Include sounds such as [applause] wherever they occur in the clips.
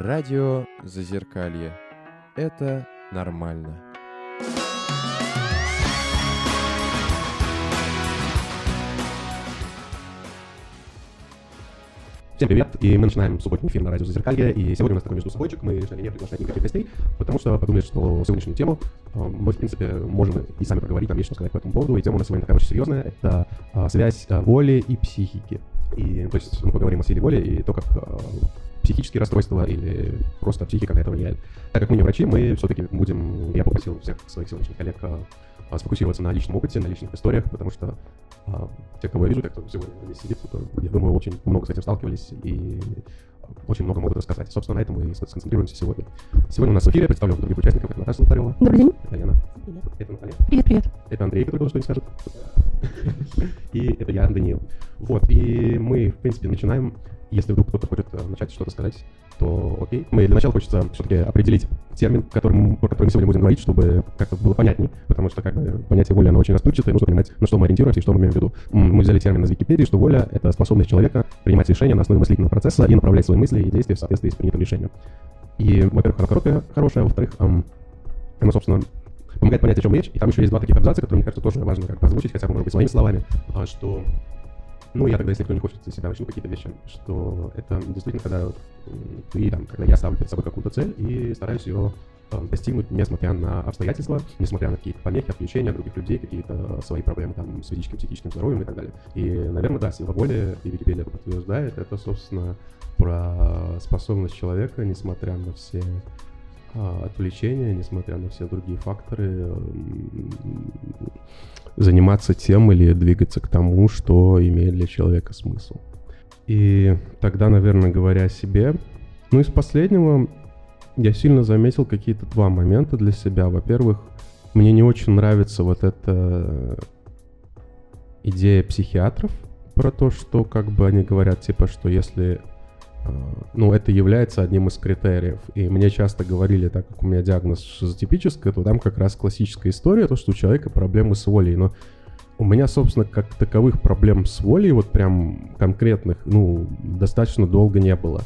Радио Зазеркалье. Это нормально. Всем привет, и мы начинаем субботний эфир на радио Зазеркалье, и сегодня у нас такой между собойчик, мы решили не приглашать никаких гостей, потому что подумали, что сегодняшнюю тему э, мы, в принципе, можем и сами проговорить, там есть что сказать по этому поводу, и тема у нас сегодня такая очень серьезная, это а, связь а, воли и психики. И, то есть, мы поговорим о силе воли и то, как психические расстройства или просто психика на это влияет. Так как мы не врачи, мы все-таки будем, я попросил всех своих сегодняшних коллег а, сфокусироваться на личном опыте, на личных историях, потому что а, те, кого я вижу, те, кто сегодня здесь сидит, то, я думаю, очень много с этим сталкивались и очень много могут рассказать. Собственно, на этом мы и сконцентрируемся сегодня. Сегодня у нас в эфире представлю других участников. Это Наташа Золотарева. Добрый день. Это Лена. Привет. Это Наталья. Привет, привет. Это Андрей, который тоже что-нибудь скажет. И это я, Даниил. Вот, и мы, в принципе, начинаем. Если вдруг кто-то хочет э, начать что-то сказать, то окей. Мы для начала хочется все-таки определить термин, которым, про который мы сегодня будем говорить, чтобы как-то было понятней, потому что как бы понятие воли, оно очень расплывчатое, нужно понимать, на что мы ориентируемся и что мы имеем в виду. Мы взяли термин из Википедии, что воля — это способность человека принимать решения на основе мыслительного процесса и направлять свои мысли и действия в соответствии с принятым решением. И, во-первых, оно короткое, хорошее, а во-вторых, ам, оно, собственно, помогает понять, о чем речь. И там еще есть два таких абзаца, которые, мне кажется, тоже важно как-то озвучить, хотя бы, может быть, своими словами, а, что ну, я тогда, если никто не хочет из себя начну какие-то вещи, что это действительно, когда ты, там, когда я ставлю перед собой какую-то цель и стараюсь ее достигнуть, несмотря на обстоятельства, несмотря на какие-то помехи, отвлечения от других людей, какие-то свои проблемы там с физическим, психическим здоровьем и так далее. И, наверное, да, сила воли, и Википедия это подтверждает, это, собственно, про способность человека, несмотря на все а, отвлечения, несмотря на все другие факторы, заниматься тем или двигаться к тому, что имеет для человека смысл. И тогда, наверное, говоря о себе, ну из последнего я сильно заметил какие-то два момента для себя. Во-первых, мне не очень нравится вот эта идея психиатров про то, что как бы они говорят, типа, что если ну, это является одним из критериев. И мне часто говорили, так как у меня диагноз шизотипический, то там как раз классическая история, то, что у человека проблемы с волей. Но у меня, собственно, как таковых проблем с волей, вот прям конкретных, ну, достаточно долго не было.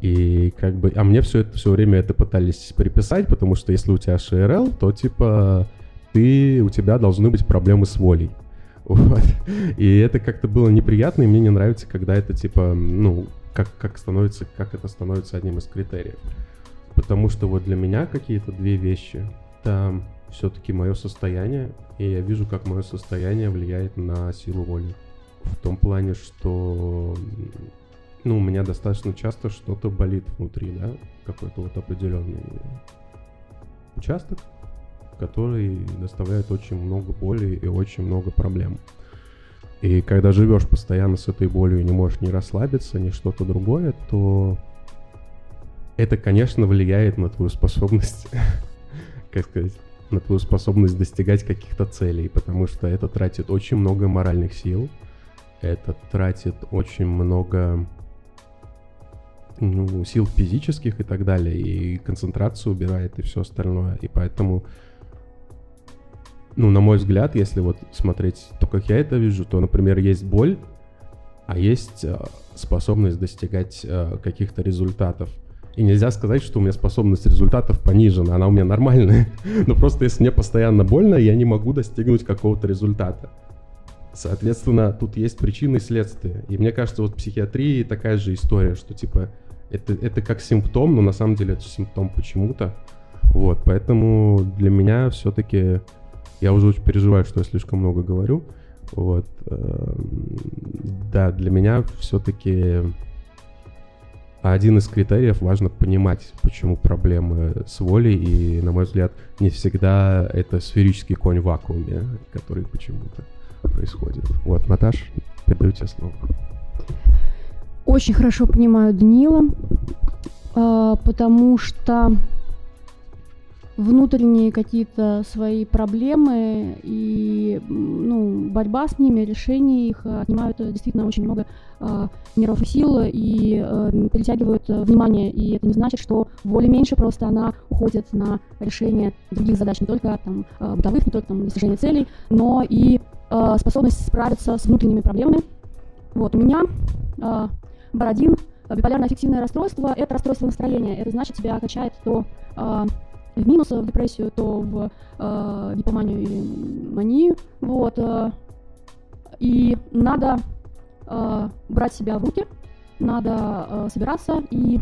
И как бы, а мне все это все время это пытались приписать, потому что если у тебя ШРЛ, то типа ты, у тебя должны быть проблемы с волей. [laughs] Вот. И это как-то было неприятно, и мне не нравится, когда это типа, ну, как, как становится, как это становится одним из критериев. Потому что вот для меня какие-то две вещи. Это все-таки мое состояние, и я вижу, как мое состояние влияет на силу воли. В том плане, что ну, у меня достаточно часто что-то болит внутри, да, какой-то вот определенный участок, который доставляет очень много боли и очень много проблем. И когда живешь постоянно с этой болью и не можешь ни расслабиться, ни что-то другое, то это, конечно, влияет на твою способность, [laughs] как сказать, на твою способность достигать каких-то целей, потому что это тратит очень много моральных сил, это тратит очень много ну, сил физических и так далее, и концентрацию убирает и все остальное. И поэтому ну, на мой взгляд, если вот смотреть то, как я это вижу, то, например, есть боль, а есть э, способность достигать э, каких-то результатов. И нельзя сказать, что у меня способность результатов понижена, она у меня нормальная. [laughs] Но просто если мне постоянно больно, я не могу достигнуть какого-то результата. Соответственно, тут есть причины и следствия. И мне кажется, вот в психиатрии такая же история, что типа это, это как симптом, но на самом деле это симптом почему-то. Вот, поэтому для меня все-таки я уже очень переживаю, что я слишком много говорю. Вот. эм, Да, для меня все-таки один из критериев важно понимать, почему проблемы с волей, и, на мой взгляд, не всегда это сферический конь в вакууме, который почему-то происходит. Вот, Наташ, передаю тебе слово. Очень хорошо понимаю Данила, а, потому что внутренние какие-то свои проблемы и ну, борьба с ними, решение их э, отнимают действительно очень много э, нервов и сил и э, перетягивают э, внимание. И это не значит, что воли меньше, просто она уходит на решение других задач, не только там, э, бытовых, не только там, достижение целей, но и э, способность справиться с внутренними проблемами. Вот, у меня э, Бородин биполярное аффективное расстройство – это расстройство настроения. Это значит, тебя качает то э, в минус, в депрессию, то в э, гипоманию или манию. Вот. Э, и надо э, брать себя в руки, надо э, собираться и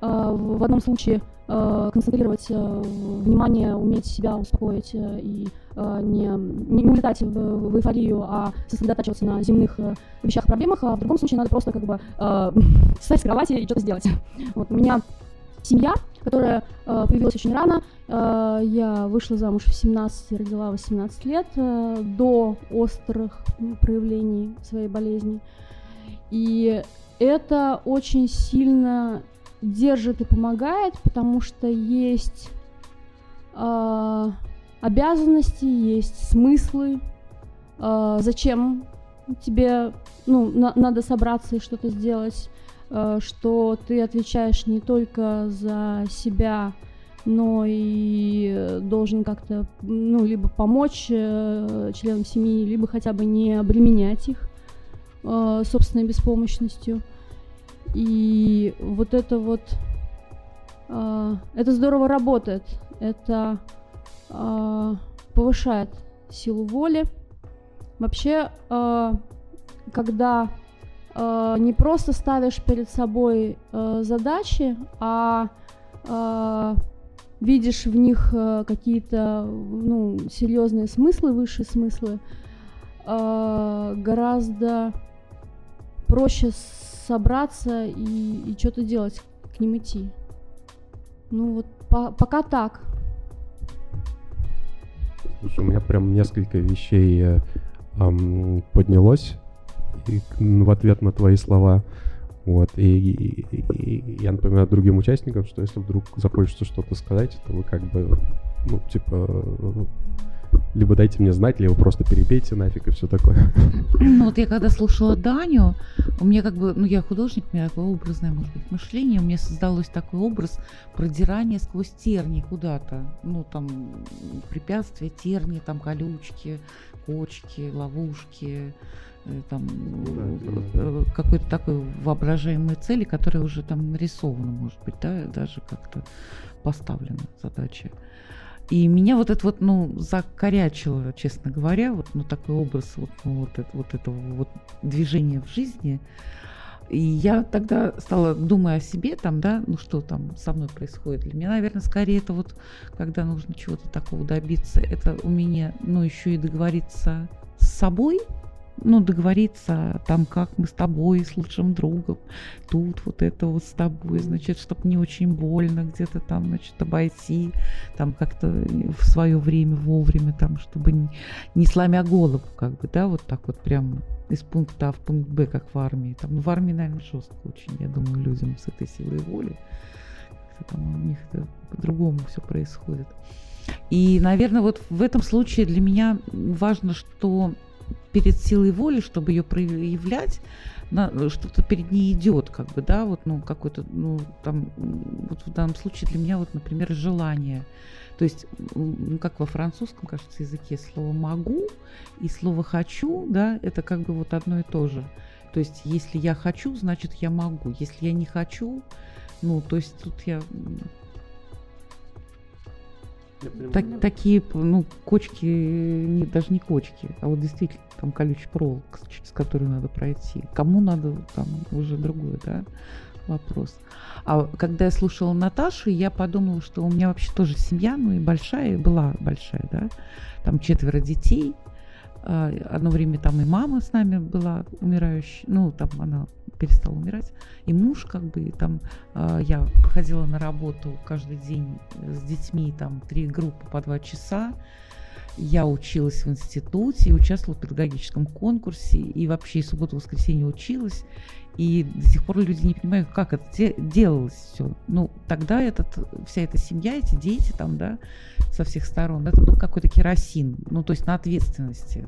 э, в одном случае э, концентрировать э, внимание, уметь себя успокоить э, и э, не, не улетать в, в эйфорию, а сосредотачиваться на земных э, вещах проблемах, а в другом случае надо просто как бы э, [laughs] встать с кровати и что-то сделать. [laughs] Вот у меня семья, которая э, появилась очень рано. Э, я вышла замуж в 17, родила 18 лет, э, до острых проявлений своей болезни. И это очень сильно держит и помогает, потому что есть э, обязанности, есть смыслы, э, зачем тебе ну, на, надо собраться и что-то сделать, что ты отвечаешь не только за себя, но и должен как-то, ну, либо помочь э, членам семьи, либо хотя бы не обременять их э, собственной беспомощностью. И вот это вот, э, это здорово работает, это э, повышает силу воли. Вообще, э, когда э, не просто ставишь перед собой э, задачи, а э, видишь в них э, какие-то ну, серьезные смыслы, высшие смыслы, э, гораздо проще собраться и, и что-то делать, к ним идти. Ну вот по, пока так. Слушай, у меня прям несколько вещей эм, поднялось в ответ на твои слова. Вот, и, и, и, я напоминаю другим участникам, что если вдруг захочется что-то сказать, то вы как бы, ну, типа, либо дайте мне знать, либо просто перебейте нафиг и все такое. Ну вот я когда слушала Даню, у меня как бы, ну я художник, у меня такое образное, может быть, мышление, у меня создалось такой образ продирания сквозь терни куда-то. Ну там препятствия, терни, там колючки, кочки, ловушки, э, там э, какой-то такой воображаемой цели, которая уже там нарисована, может быть, да, даже как-то поставлена задача. И меня вот это вот, ну, закорячило, честно говоря, вот, ну, такой образ вот, ну, вот, это, вот этого вот движения в жизни. И я тогда стала, думая о себе, там, да, ну что там со мной происходит. Для меня, наверное, скорее это вот, когда нужно чего-то такого добиться, это у меня, ну, еще и договориться с собой, ну, договориться там, как мы с тобой, с лучшим другом, тут вот это вот с тобой, значит, чтобы не очень больно где-то там, значит, обойти, там как-то в свое время, вовремя, там, чтобы не, не сломя голову, как бы, да, вот так вот прям из пункта А в пункт Б, как в армии. Там, ну, в армии, наверное, жестко очень, я думаю, людям с этой силой воли. Там у них это по-другому все происходит. И, наверное, вот в этом случае для меня важно, что перед силой воли, чтобы ее проявлять, на, что-то перед ней идет, как бы, да, вот, ну, какой-то, ну, там, вот в данном случае для меня, вот, например, желание. То есть, ну, как во французском, кажется, языке слово «могу» и слово «хочу», да, это как бы вот одно и то же. То есть, если я хочу, значит, я могу. Если я не хочу, ну, то есть тут я так, такие, ну, кочки, не, даже не кочки, а вот действительно там колючий проволок, через который надо пройти. Кому надо, там уже другой, да, вопрос. А когда я слушала Наташу, я подумала, что у меня вообще тоже семья, ну и большая, была большая, да, там четверо детей, а, одно время там и мама с нами была умирающая, ну, там она перестал умирать. И муж, как бы, там, э, я ходила на работу каждый день с детьми, там, три группы по два часа. Я училась в институте, участвовала в педагогическом конкурсе, и вообще и субботу-воскресенье училась. И до сих пор люди не понимают, как это де- делалось все. Ну, тогда этот, вся эта семья, эти дети там, да, со всех сторон, это был какой-то керосин, ну, то есть на ответственности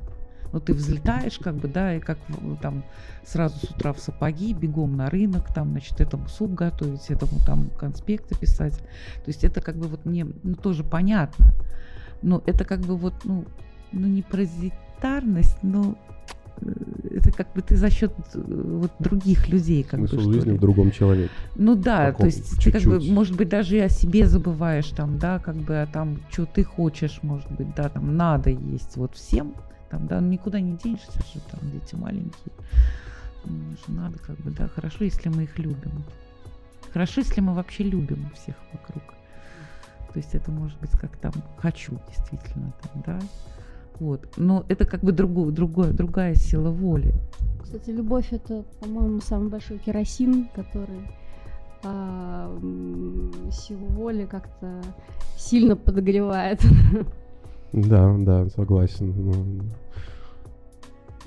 ну, ты взлетаешь, как бы, да, и как там сразу с утра в сапоги, бегом на рынок, там, значит, этому суп готовить, этому там конспекты писать. То есть это как бы вот мне, ну, тоже понятно. Но это как бы вот, ну, ну не паразитарность, но это как бы ты за счет э, вот других людей как Смысл бы жизни ли. в другом человеке. Ну да, Каком? то есть ты как бы, Чуть-чуть. может быть, даже и о себе забываешь там, да, как бы, а там, что ты хочешь, может быть, да, там надо есть вот всем, там, да, ну, никуда не денешься же, там дети маленькие, же надо как бы, да, хорошо, если мы их любим. Хорошо, если мы вообще любим всех вокруг. То есть это может быть как там хочу действительно там, да. Вот. Но это как бы другое, другое, другая сила воли. Кстати, любовь это, по-моему, самый большой керосин, который а, силу воли как-то сильно подогревает. Да, да, согласен.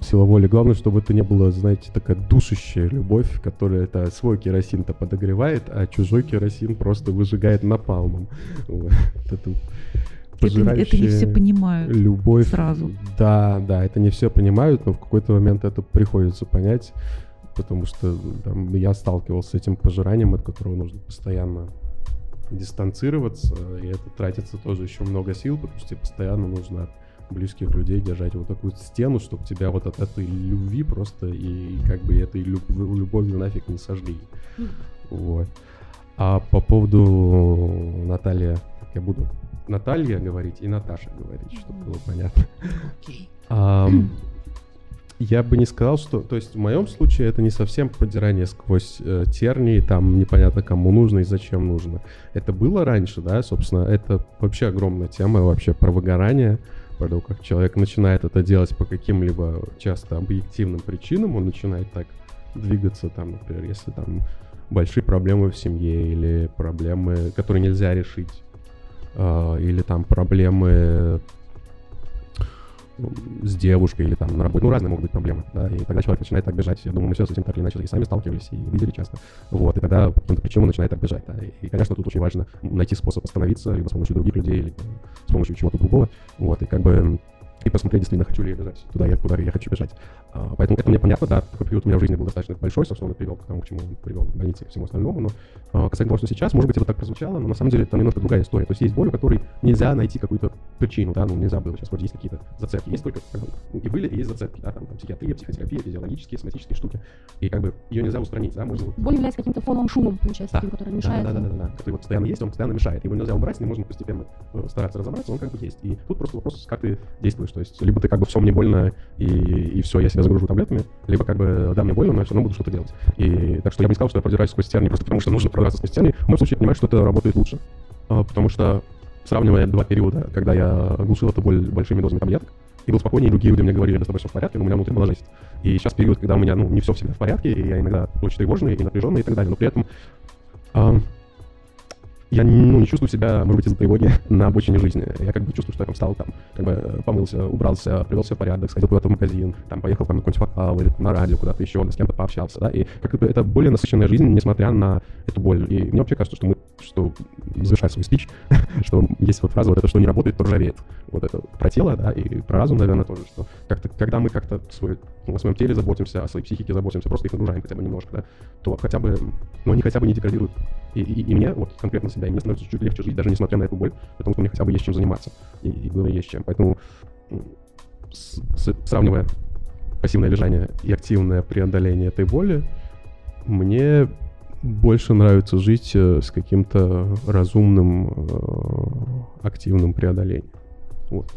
Сила воли. Главное, чтобы это не было, знаете, такая душащая любовь, которая это свой керосин-то подогревает, а чужой керосин просто выжигает напалмом. Вот. Это Это, не- это не все пожирающая понимают. любовь. сразу. Да, да, это не все понимают, но в какой-то момент это приходится понять, потому что там, я сталкивался с этим пожиранием, от которого нужно постоянно дистанцироваться, и это тратится тоже еще много сил, потому что тебе постоянно нужно близких людей держать вот такую стену, чтобы тебя вот от этой любви просто и как бы этой люб- любовью нафиг не сожгли. Вот. А по поводу Наталья, как я буду Наталья говорить и Наташа говорить, чтобы было понятно. Ам, я бы не сказал, что... То есть в моем случае это не совсем продирание сквозь э, тернии, там непонятно кому нужно и зачем нужно. Это было раньше, да, собственно, это вообще огромная тема вообще про выгорание, про то, как человек начинает это делать по каким-либо часто объективным причинам, он начинает так двигаться, там, например, если там большие проблемы в семье или проблемы, которые нельзя решить, а, или там проблемы ну, с девушкой или там на работе. Ну, разные могут быть проблемы, да, и тогда человек начинает так бежать. Я думаю, мы все с этим так или иначе и сами сталкивались, и видели часто. Вот, и тогда по каким-то причинам он начинает так бежать, да. И, конечно, тут очень важно найти способ остановиться, либо с помощью других людей, либо с помощью чего-то другого. Вот, и как бы и посмотреть, действительно, хочу ли я бежать туда, я, куда я хочу бежать. А, поэтому это мне понятно, да, такой период у меня в жизни был достаточно большой, собственно, он привел к тому, к чему он привел к больнице и всему остальному, но а, касательно того, что сейчас, может быть, это так прозвучало, но на самом деле это немножко другая история. То есть есть боль, у которой нельзя найти какую-то причину, да, ну нельзя было сейчас, вроде есть какие-то зацепки, есть только ну, и были, и есть зацепки, да, там, там психиатрия, психотерапия, физиологические, соматические штуки, и как бы ее нельзя устранить, да, можно Боль является каким-то фоновым шумом, получается, Да. таким, который да, мешает. да, да, да, да, да, который вот постоянно есть, он постоянно мешает. Его нельзя убрать, с ним можно постепенно э, стараться разобраться, он как бы есть. И тут просто вопрос, как ты действуешь. То есть, либо ты как бы все мне больно, и, и все, я себя загружу таблетками, либо как бы да, мне больно, но я все равно буду что-то делать. И так что я бы не сказал, что я продираюсь сквозь тернии, просто потому что нужно продираться сквозь тернии. В моем случае понимаю, что это работает лучше. А, Потому что сравнивая два периода, когда я глушил эту боль большими дозами таблеток, и был спокойнее, и другие люди мне говорили, да с тобой все в порядке, но у меня внутри была жесть. И сейчас период, когда у меня, ну, не все всегда в порядке, и я иногда очень тревожный и напряженный и так далее, но при этом ам, я ну, не чувствую себя, может быть, из-за тревоги на обочине жизни. Я как бы чувствую, что я там встал, там, как бы э, помылся, убрался, привел себя в порядок, сходил куда-то в магазин, там, поехал там, на какой-нибудь вокал или на радио куда-то еще, с кем-то пообщался, да, и как бы это более насыщенная жизнь, несмотря на эту боль. И мне вообще кажется, что мы, что завершая свой спич, [laughs] что есть вот фраза вот это, что не работает, то ржавеет. Вот это про тело, да, и про разум, наверное, тоже, что как-то, когда мы как-то свой, о своем теле заботимся, о своей психике заботимся, просто их нагружаем хотя бы немножко, да, то хотя бы, ну, они хотя бы не деградируют. И, и, и мне, вот конкретно себя, и мне становится чуть легче жить, даже несмотря на эту боль, потому что мне хотя бы есть чем заниматься. И, и было есть чем. Поэтому, с- с- сравнивая пассивное лежание и активное преодоление этой боли, мне больше нравится жить э, с каким-то разумным, э, активным преодолением. Вот.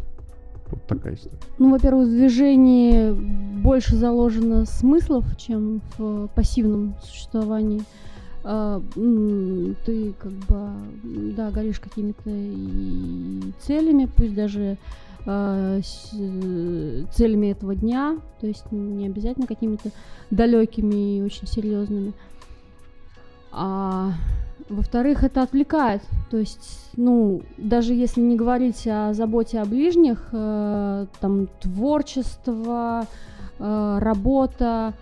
Вот такая история. Ну, во-первых, в движении больше заложено смыслов, чем в пассивном существовании. А, Ты как бы, да, горишь какими-то целями, пусть даже а, э, целями этого дня, то есть не обязательно какими-то далекими и очень серьезными. А во-вторых, это отвлекает. То есть, ну, даже если не говорить о заботе о ближних, э, там творчество, э, работа,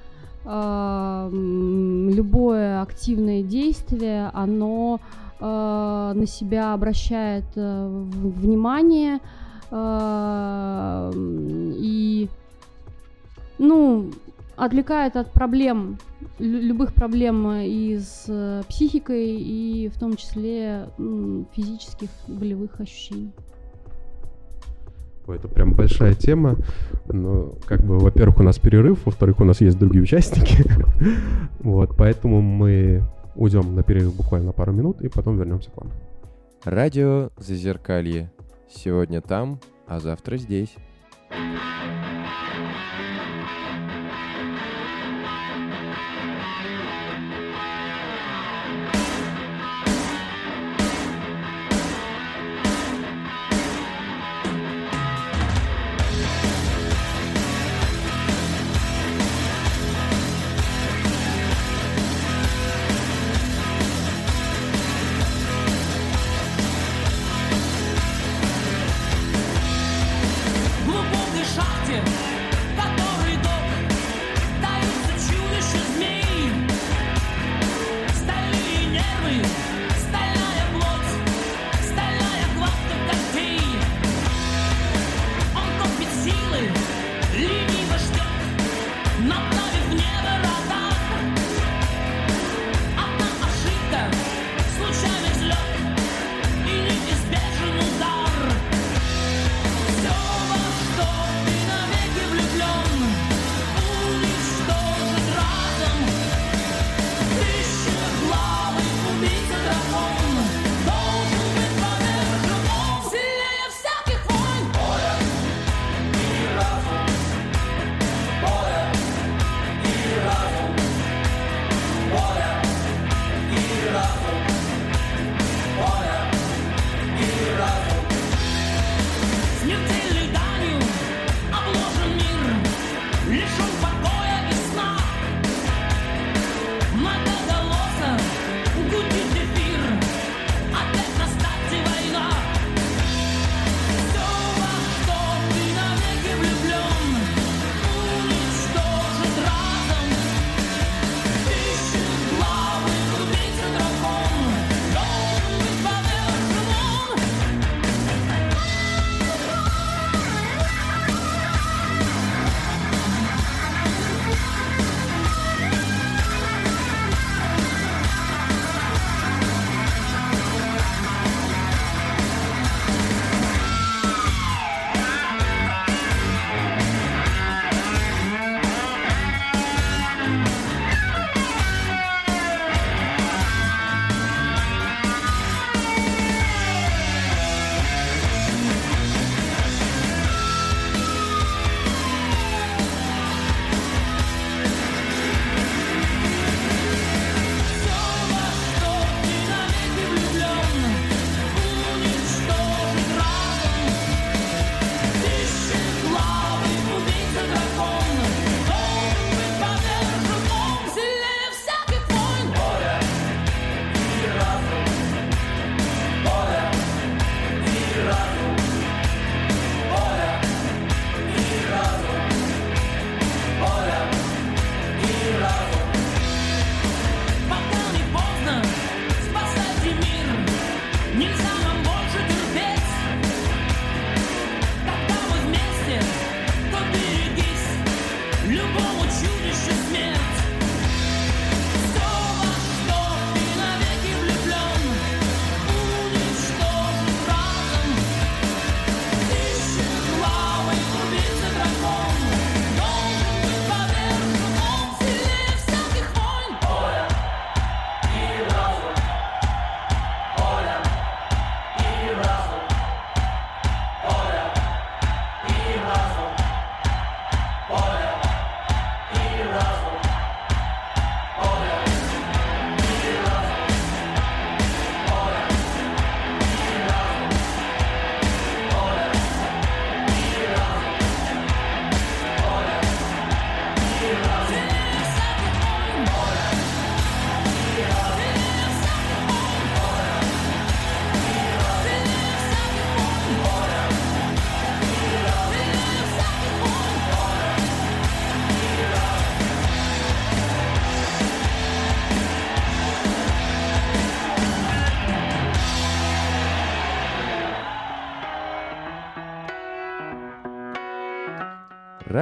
э, любое активное действие, оно э, на себя обращает э, внимание э, и, ну, отвлекает от проблем, любых проблем э, и с э, психикой, и в том числе физических болевых ощущений. Это прям большая тема. Но, как бы, во-первых, у нас перерыв, во-вторых, у нас есть другие участники. [laughs] вот, поэтому мы уйдем на перерыв буквально пару минут и потом вернемся к вам. Радио Зазеркалье. Сегодня там, а завтра здесь.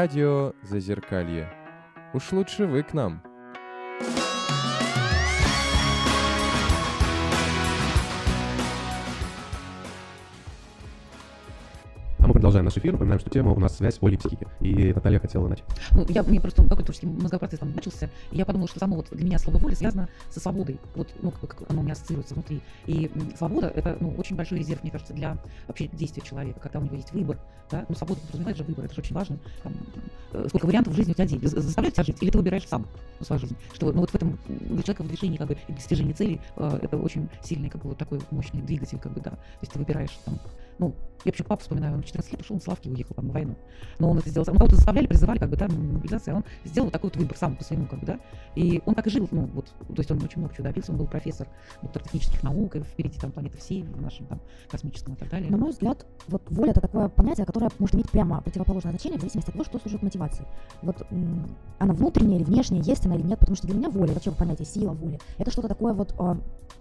Радио Зазеркалье. Уж лучше вы к нам. Продолжаем наш эфир. Напоминаем, что тема у нас связь и психики. И Наталья хотела начать. Ну, я, мне просто какой творческий мозговой процесс там начался, и я подумала, что само вот для меня слово воля связано со свободой. Вот, ну, как, как оно у меня ассоциируется внутри. И свобода – это, ну, очень большой резерв, мне кажется, для вообще действия человека, когда у него есть выбор, да. Ну, свобода подразумевает же выбор, это же очень важно. Там, э, сколько вариантов в жизни у тебя есть. Заставляют тебя жить, или ты выбираешь сам ну, свою жизнь. Что, ну, вот в этом для человека в решении, как бы, и достижении целей, э, это очень сильный, как бы, вот такой мощный двигатель, как бы, да. То есть ты выбираешь там, ну, я почему папу вспоминаю, он в 14 лет ушел, он с лавки уехал там, на войну. Но он это сделал сам. Ну, кого-то заставляли, призывали, как бы, да, мобилизация, а он сделал вот такой вот выбор сам по своему, как бы, да. И он так и жил, ну, вот, то есть он очень много чего добился, он был профессор доктор технических наук, и впереди там планеты всей, в нашем там космическом и так далее. На мой взгляд, вот воля это такое понятие, которое может иметь прямо противоположное значение в зависимости от того, что служит мотивацией. Вот она внутренняя или внешняя, есть она или нет, потому что для меня воля, вообще понятие сила воли, это что-то такое вот а,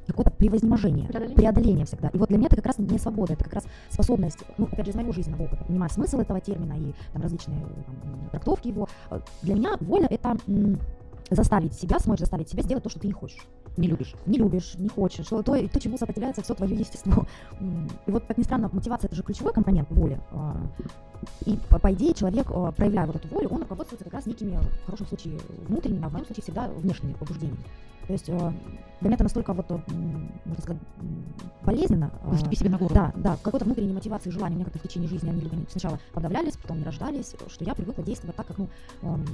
какое-то превознеможение, Преодоление. преодоление всегда. И вот для меня это как раз не свобода, это как раз способность, ну, опять же, из моего жизненного опыта, понимаю смысл этого термина и там, различные там, трактовки его. Э, Для меня воля это заставить себя, смочь заставить себя сделать то, что ты не хочешь Не любишь. не любишь, не хочешь, то, то, то, чему сопротивляется все твое естество. [laughs] И вот, как ни странно, мотивация это же ключевой компонент воли. а, И по, по идее человек, а, проявляя вот эту волю, он руководствуется как раз некими, в хорошем случае, внутренними, а в моем случае всегда внешними побуждениями. То есть а, для меня это настолько вот, м, можно сказать, болезненно. Наступи себе на горло. да, да, какой-то внутренней мотивации, желания у меня как-то в течение жизни, они либо сначала подавлялись, потом не рождались, что я привыкла действовать так, как, ну, эм,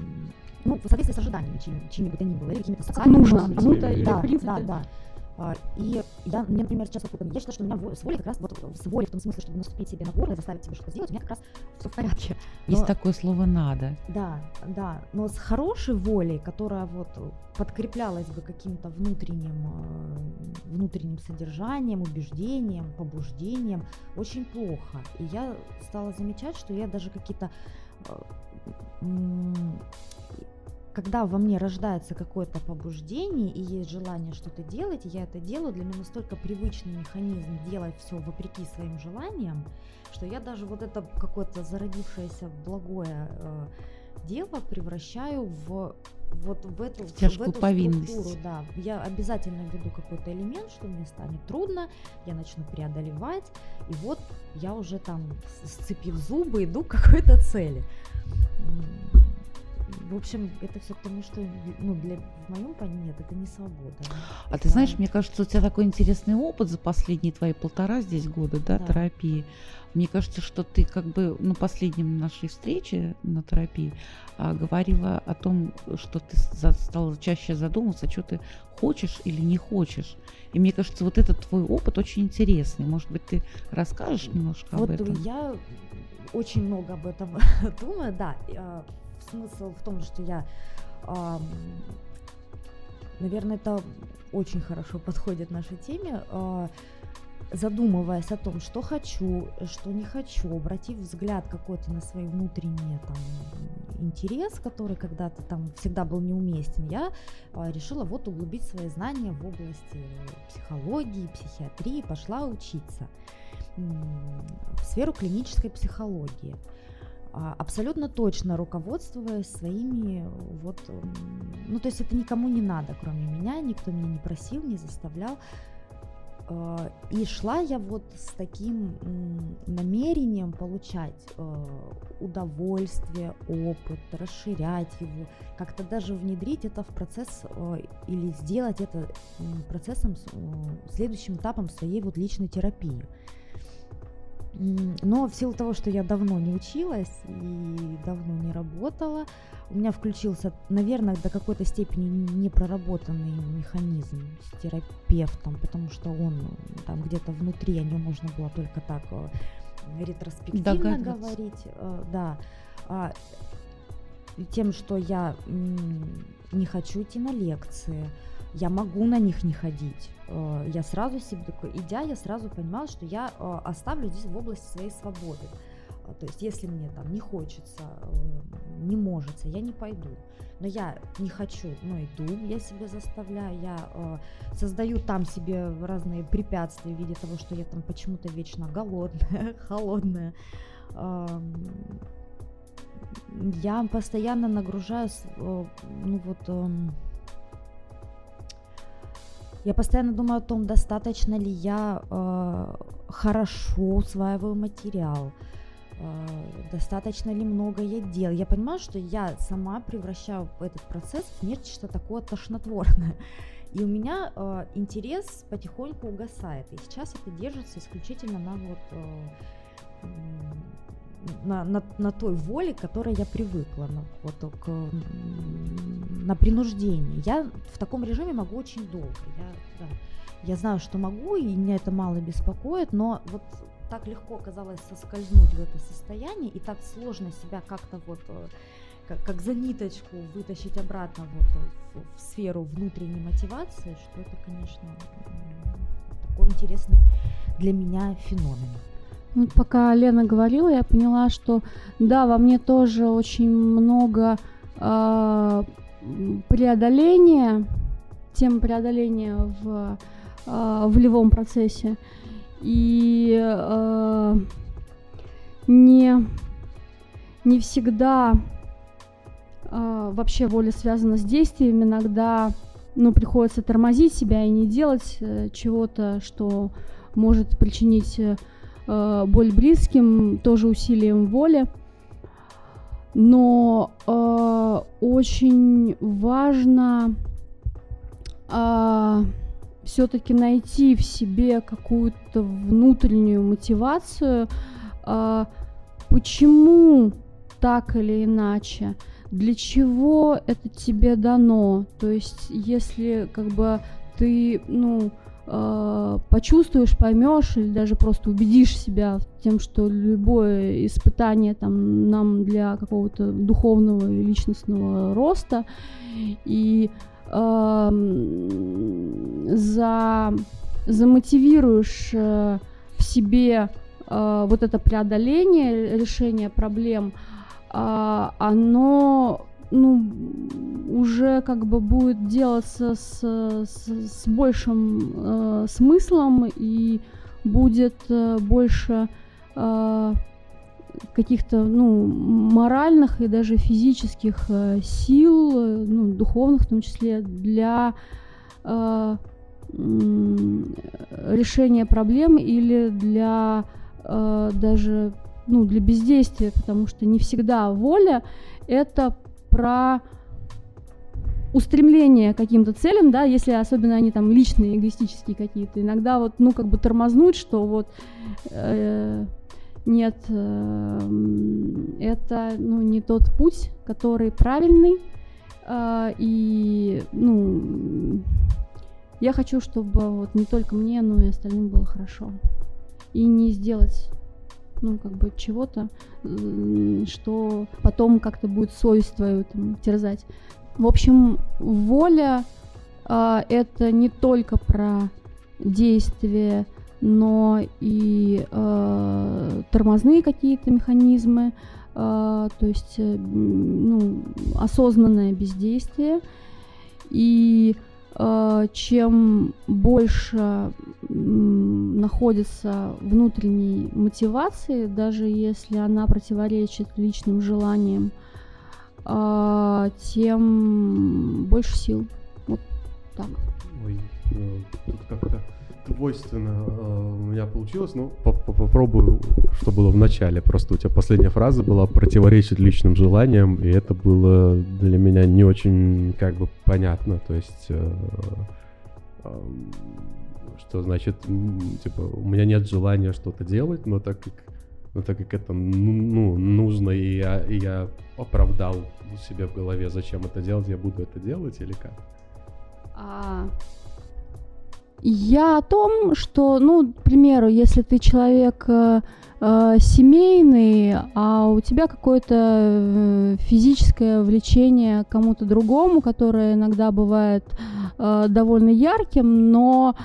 ну, в соответствии с ожиданиями, чьими, чьими бы то ни было, или какими-то социальными нужно, кому-то да, принципе. да, да. А, И я, мне, например, сейчас вот, я считаю, что у меня с волей как раз вот с волей в том смысле, чтобы наступить себе на горло и заставить себя что-то сделать, у меня как раз все в порядке. Есть Но- такое слово «надо». да, да, но с хорошей волей, которая вот подкреплялась бы каким-то внутренним, э, внутренним содержанием, убеждением, побуждением, очень плохо. И я стала замечать, что я даже какие-то э, когда во мне рождается какое-то побуждение и есть желание что-то делать, и я это делаю, для меня настолько привычный механизм делать все вопреки своим желаниям, что я даже вот это какое-то зародившееся благое э, дело превращаю в вот в эту, В тяжкую эту повинность. структуру, да. Я обязательно введу какой-то элемент, что мне станет трудно, я начну преодолевать, и вот я уже там, сцепив зубы, иду к какой-то цели. В общем, это все к тому, что ну, для, в моем понимании нет, это не свобода. А ты знаешь, мне кажется, у тебя такой интересный опыт за последние твои полтора здесь года, да, Да. терапии. Мне кажется, что ты как бы на последнем нашей встрече на терапии а, говорила о том, что ты за- стала чаще задумываться, что ты хочешь или не хочешь. И мне кажется, вот этот твой опыт очень интересный. Может быть, ты расскажешь немножко Вот об этом? я очень много об этом [laughs] думаю, да. Смысл в том, что я, ам, наверное, это очень хорошо подходит нашей теме, э, задумываясь о том, что хочу, что не хочу, обратив взгляд какой-то на свой внутренний там, интерес, который когда-то там всегда был неуместен, я э, решила вот углубить свои знания в области психологии, психиатрии, пошла учиться в сферу клинической психологии. А, Абсолютно точно руководствуясь своими вот, ну то есть это никому не надо, кроме меня, никто меня не просил, не заставлял. А, И шла я вот с таким намерением получать э, удовольствие, опыт, расширять его, как-то даже внедрить это в процесс или сделать это процессом, следующим этапом своей вот личной терапии. Но в силу того, что я давно не училась и давно не работала, у меня включился, наверное, до какой-то степени непроработанный механизм с терапевтом, потому что он там где-то внутри, о нем можно было только так э, ретроспективно говорить, э, да. А, тем, что я не хочу идти на лекции, я могу на них не ходить. Э, Я сразу себе такой, идя, я сразу понимала, что я э, оставлю здесь в области своей свободы. Э, То есть, если мне там не хочется, не может, я не пойду. Но я не хочу, но иду, я себя заставляю, я создаю там себе разные препятствия в виде того, что я там почему-то вечно голодная, [laughs] холодная. Эм, Я постоянно нагружаюсь, э, ну вот, эм, я постоянно думаю о том, достаточно ли я э, хорошо усваиваю материал, э, достаточно ли много я делаю. Я понимаю, что я сама превращаю этот процесс в нечто такое тошнотворное. [laughs] И у меня э, интерес потихоньку угасает. И сейчас это держится исключительно на вот э, на, на, на той воле, к которой я привыкла, на, вот, к, на принуждении. Я в таком режиме могу очень долго. Я, да, я знаю, что могу, и меня это мало беспокоит, но вот так легко оказалось соскользнуть в это состояние, и так сложно себя как-то вот э, как, как за ниточку вытащить обратно вот в, в сферу внутренней мотивации, что это, конечно, такой интересный для меня феномен. Вот пока Лена говорила, я поняла, что да, во мне тоже очень много м, преодоления, тем преодоления в а, волевом процессе. И а, не, не всегда а, вообще воля связана с действием. Иногда ну, приходится тормозить себя и не делать э, чего-то, что может причинить э, э, боль близким, тоже усилием воли. Но э, очень важно все-таки найти в себе какую-то внутреннюю мотивацию, э, почему так или иначе, для чего это тебе дано. То есть, если как бы ты, ну, э, почувствуешь, поймешь или даже просто убедишь себя тем, что любое испытание там нам для какого-то духовного и личностного роста. И э, за замотивируешь э, в себе э, вот это преодоление, решение проблем, э, оно ну, уже как бы будет делаться с, с, с большим э, смыслом и будет э, больше э, каких-то, ну, моральных и даже физических э, сил, э, ну, духовных в том числе, для э, решения проблем или для э, даже, ну, для бездействия, потому что не всегда воля это про устремление к каким-то целям, да, если особенно они там личные, эгоистические какие-то, иногда вот, ну, как бы тормознуть, что вот э, нет, э, это, ну, не тот путь, который правильный, э, и, ну, я хочу, чтобы вот не только мне, но и остальным было хорошо. И не сделать ну, как бы чего-то, что потом как-то будет совесть твою там, терзать. В общем, воля а, это не только про действия, но и а, тормозные какие-то механизмы, а, то есть э, ну, осознанное бездействие. И э, чем больше находится внутренней мотивации, даже если она противоречит личным желаниям, э, тем больше сил. Вот так. Ой, э, тут как-то двойственно э, у меня получилось. По- по- попробую, что было в начале. Просто у тебя последняя фраза была противоречит личным желаниям, и это было для меня не очень как бы понятно. То есть, э, эм, что значит, типа, у меня нет желания что-то делать, но так как, но так как это ну, ну, нужно, и я, и я оправдал себе в голове, зачем это делать, я буду это делать или как? А, Я о том, что, ну, к примеру, если ты человек э, э, семейный, а у тебя какое-то э, физическое влечение к кому-то другому, которое иногда бывает э, довольно ярким, но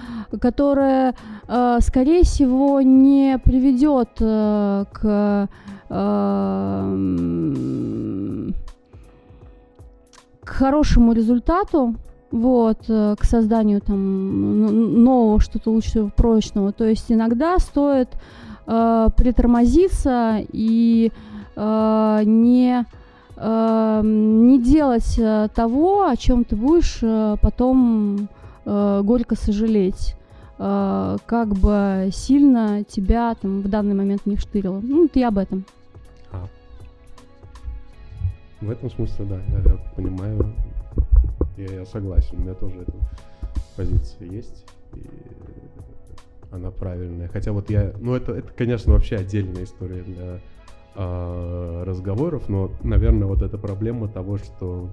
которое, э, скорее всего, не приведет э, к э, к хорошему результату, вот, э, к созданию там нового что-то лучшего, прочного. То есть иногда стоит э, притормозиться и э, не э, не делать э, того, о чем ты будешь э, потом э, горько сожалеть, э, как бы сильно тебя там в данный момент не вштырило. Ну, я об этом. В этом смысле, да, я понимаю, я, я согласен, у меня тоже эта позиция есть, и она правильная. Хотя вот я, ну это, это конечно, вообще отдельная история для а, разговоров, но, наверное, вот эта проблема того, что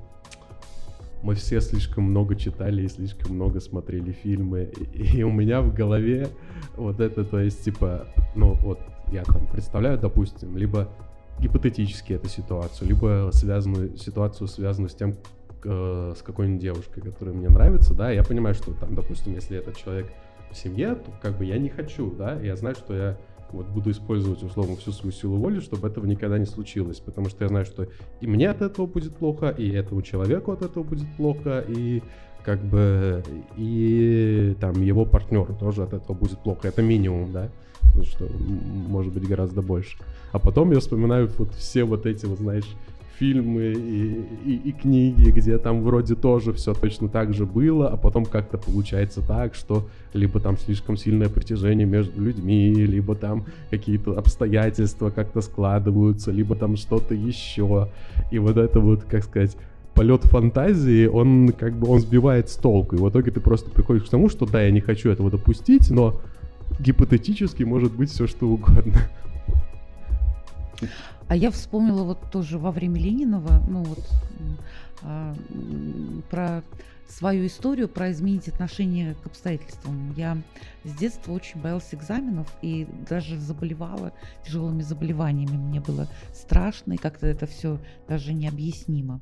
мы все слишком много читали и слишком много смотрели фильмы, и, и у меня в голове вот это, то есть, типа, ну вот я там представляю, допустим, либо гипотетически эту ситуацию, либо связанную ситуацию, связанную с тем, э, с какой-нибудь девушкой, которая мне нравится, да, я понимаю, что там, допустим, если этот человек в семье, то как бы я не хочу, да, я знаю, что я вот буду использовать условно всю свою силу воли, чтобы этого никогда не случилось, потому что я знаю, что и мне от этого будет плохо, и этому человеку от этого будет плохо, и как бы и там его партнеру тоже от этого будет плохо. Это минимум, да, потому что может быть гораздо больше. А потом я вспоминаю вот все вот эти, вот знаешь, фильмы и, и, и книги, где там вроде тоже все точно так же было, а потом как-то получается так, что либо там слишком сильное притяжение между людьми, либо там какие-то обстоятельства как-то складываются, либо там что-то еще. И вот это вот, как сказать, полет фантазии, он как бы он сбивает с толку. И в итоге ты просто приходишь к тому, что да, я не хочу этого допустить, но гипотетически может быть все что угодно. А я вспомнила вот тоже во время Ленинова, ну вот а, про свою историю, про изменить отношение к обстоятельствам. Я с детства очень боялась экзаменов и даже заболевала тяжелыми заболеваниями. Мне было страшно, и как-то это все даже необъяснимо.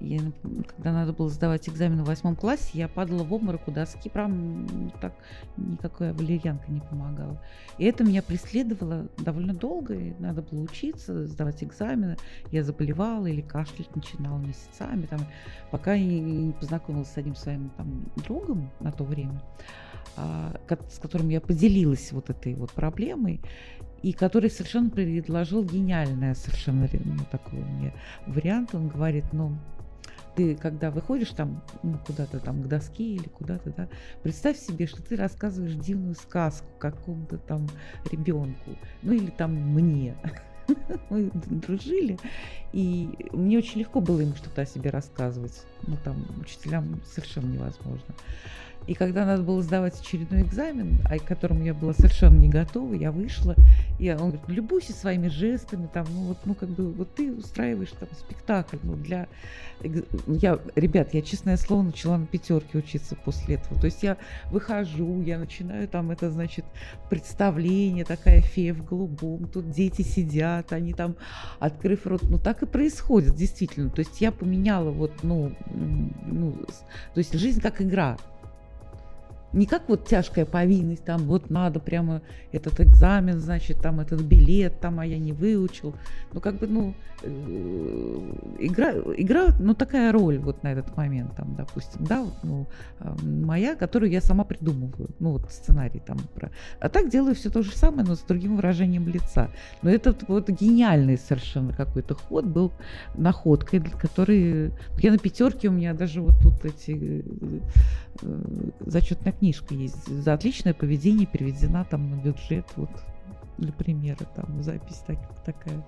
Я, когда надо было сдавать экзамен в восьмом классе, я падала в обморок у доски, прям так никакая валерьянка не помогала. И это меня преследовало довольно долго, и надо было учиться, сдавать экзамены. Я заболевала или кашлять начинала месяцами, там, пока я не познакомилась с одним своим там, другом на то время, а, с которым я поделилась вот этой вот проблемой и который совершенно предложил гениальное совершенно ну, такой мне вариант. Он говорит, ну, ты, когда выходишь там ну, куда-то там к доске или куда-то, да, представь себе, что ты рассказываешь дивную сказку какому-то там ребенку, ну или там мне. [laughs] [laughs] Мы дружили, и мне очень легко было им что-то о себе рассказывать. Ну, там, учителям совершенно невозможно. И когда надо было сдавать очередной экзамен, о котором я была совершенно не готова, я вышла, и он говорит, любуйся своими жестами, там, ну вот, ну как бы, вот ты устраиваешь там спектакль, ну для, я, ребят, я честное слово начала на пятерке учиться после этого, то есть я выхожу, я начинаю там, это значит представление, такая фея в голубом, тут дети сидят, они там, открыв рот, ну так и происходит, действительно, то есть я поменяла вот, ну, ну то есть жизнь как игра, не как вот тяжкая повинность, там вот надо прямо этот экзамен, значит, там этот билет, там, а я не выучил. Ну, как бы, ну, э, игра, игра, ну, такая роль вот на этот момент, там, допустим, да, вот, ну, а, моя, которую я сама придумываю, ну, вот сценарий там про... А так делаю все то же самое, но с другим выражением лица. Но этот вот гениальный совершенно какой-то ход был находкой, который... Я на пятерке у меня даже вот тут эти э, зачетная книжка есть. За отличное поведение переведена там на бюджет, вот для примера, там запись так, такая.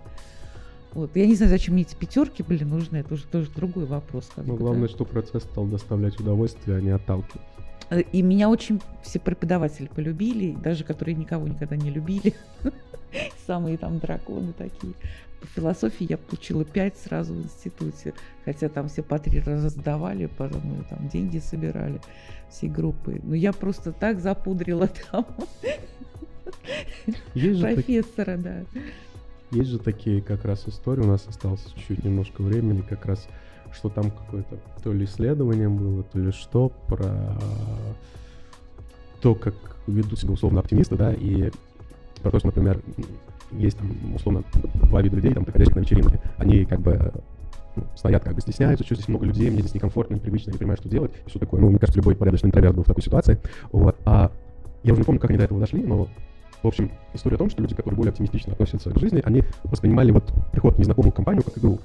Вот. Я не знаю, зачем мне эти пятерки были нужны, это уже тоже другой вопрос. Но главное, что процесс стал доставлять удовольствие, а не отталкивать. Э, и меня очень все преподаватели полюбили, даже которые никого никогда не любили. [laughs] Самые там драконы такие. По философии я получила пять сразу в институте, хотя там все по три раза сдавали, потом там деньги собирали всей группы. Но я просто так запудрила [laughs] там Есть профессора, да. Есть же такие как раз истории, у нас осталось чуть-чуть немножко времени, как раз что там какое-то то ли исследование было, то ли что, про то, как ведут себя условно оптимисты, да, и про то, что, например, есть там условно два вида людей, там, приходящих на вечеринки, они как бы ну, стоят, как бы стесняются, что здесь много людей, мне здесь некомфортно, непривычно, не понимаю, что делать, и все такое. Ну, мне кажется, любой порядочный интроверт был в такой ситуации. Вот. А я уже не помню, как они до этого дошли, но в общем, история о том, что люди, которые более оптимистично относятся к жизни, они воспринимали вот приход незнакомую компанию как игру.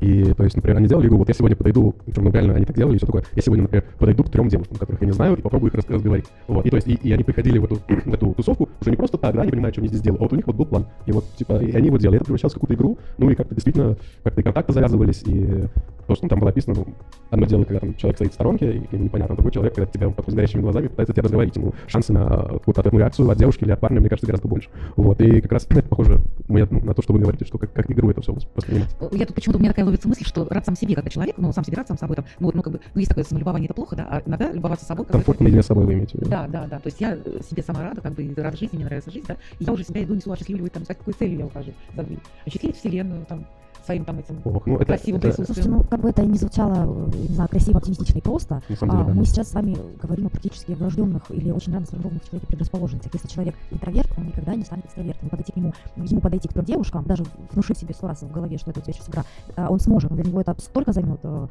И, то есть, например, они делали игру, вот я сегодня подойду, причем, ну, реально, они так делали, и все такое. Я сегодня, например, подойду к трем девушкам, которых я не знаю, и попробую их рас- разговорить. Вот, и то есть, и, и они приходили в эту, [clears throat] в эту тусовку уже не просто так, да, они понимают, что они здесь делают, а вот у них вот был план. И вот, типа, и они вот делали, это превращалось в какую-то игру, ну, и как-то действительно, как-то и контакты завязывались, и то, что там было описано, ну, одно дело, когда там человек стоит в сторонке, и непонятно, другой человек, когда тебя под горящими глазами пытается тебя разговорить, ему шансы на какую-то ответную реакцию от девушки или от парня, мне кажется, гораздо больше. Вот, и как раз [clears throat] похоже мне, ну, на то, что вы говорите, что как, как игру это все воспринимать. Я тут почему-то у меня такая ловится мысль, что рад сам себе, когда человек, ну, сам себе рад, сам собой, там, ну, вот, ну, как бы, ну, есть такое самолюбование, это плохо, да, а иногда любоваться собой, Комфортно наедине с собой вы имеете в виду. Да, да, да. То есть я э, себе сама рада, как бы и рада жизни, мне нравится жизнь, да. И я уже себя иду несу осчастливливать, там, с какой целью я ухожу за дверь. Осчастливить вселенную, там, своим там этим Ох, ну это, красивым это- присутствием. Слушайте, ну как бы это ни звучало, э, не знаю, красиво, оптимистично и просто, деле, а, да. мы сейчас с вами говорим о практически врожденных или очень рано сформированных в человеке предрасположенностях. Если человек интроверт, он никогда не станет экстравертом. Подойти к нему, ему подойти к трем девушкам, даже внушить себе сто раз в голове, что это у тебя сейчас игра, а, он сможет, но для него это столько займет э,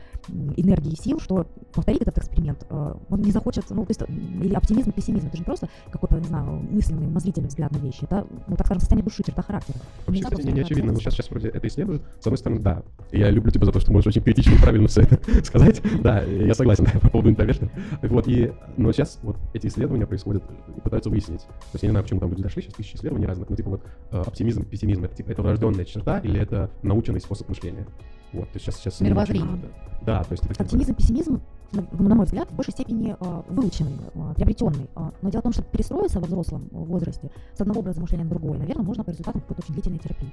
энергии и сил, что повторить этот эксперимент э, он не захочет, ну, то есть, или оптимизм, и пессимизм, это же не просто какой-то, не знаю, мысленный, умозрительный взгляд на вещи, это, ну, так скажем, состояние души, черта характера. Вообще, кстати, не, не очевидно, но сейчас, сейчас вроде это исследуют. С одной стороны, да. Я люблю тебя за то, что можешь очень критично и правильно все это [laughs] сказать. Да, я согласен [laughs] по поводу интроверта. Вот, и, но сейчас вот эти исследования происходят и пытаются выяснить. То есть я не знаю, почему там люди дошли, сейчас тысячи исследований разных, ну, типа вот э, оптимизм, пессимизм, это типа это врожденная черта или это наученный способ мышления? Вот, то есть сейчас, сейчас... Мировоззрение. Да, то есть это Оптимизм, пессимизм, на, мой взгляд, в большей степени э, выученный, э, приобретенный. Э, но дело в том, что перестроиться во взрослом возрасте с одного образа мышления на другой, наверное, можно по результатам какой-то очень длительной терапии.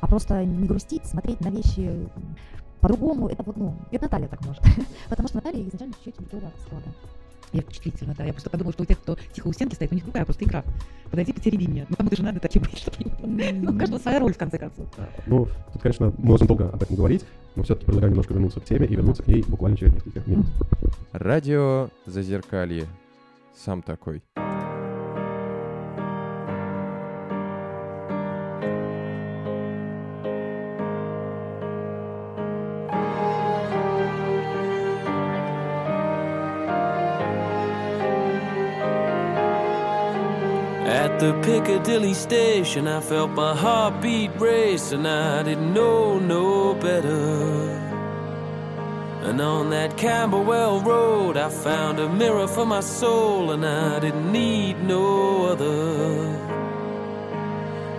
А просто не грустить, смотреть на вещи по-другому, это вот, ну, это Наталья так может. [laughs] Потому что Наталья изначально чуть-чуть другого склада. Я впечатлительна, да. Я просто подумала, что у тех, кто тихо у стенки стоит, у них другая просто игра. Подойди, потери меня. Ну, кому-то же надо таким быть, [laughs] чтобы... Ну, у каждого своя роль, в конце концов. Ну, тут, конечно, мы можем долго об этом говорить, но все-таки предлагаю немножко вернуться к теме и вернуться к ней буквально через несколько минут. Радио Зазеркалье. Сам такой. The Piccadilly station, I felt my heartbeat race, and I didn't know no better. And on that Camberwell Road, I found a mirror for my soul, and I didn't need no other.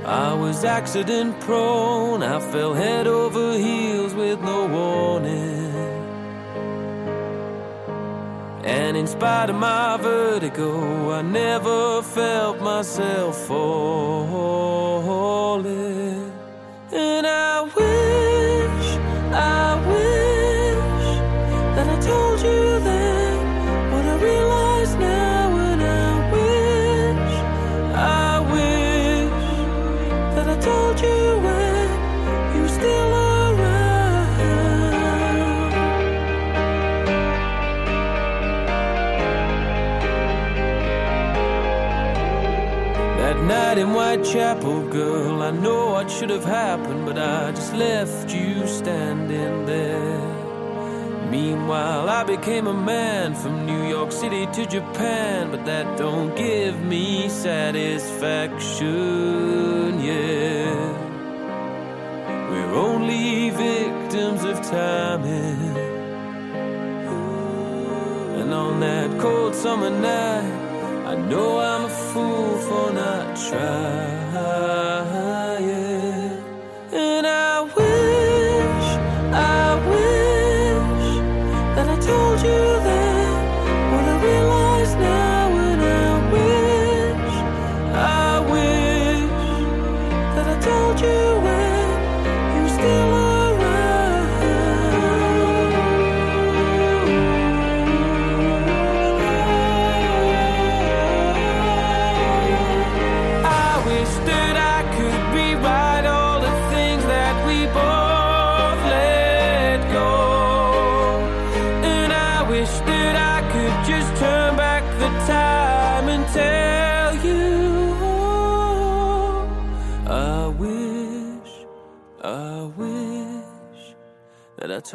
I was accident prone, I fell head over heels with no warning. And in spite of my vertigo, oh, I never felt myself falling. Whitechapel, girl, I know what should have happened, but I just left you standing there. Meanwhile, I became a man from New York City to Japan, but that don't give me satisfaction, yeah. We're only victims of timing. And on that cold summer night, I know I'm a fool for not trying. And I wish, I wish that I told you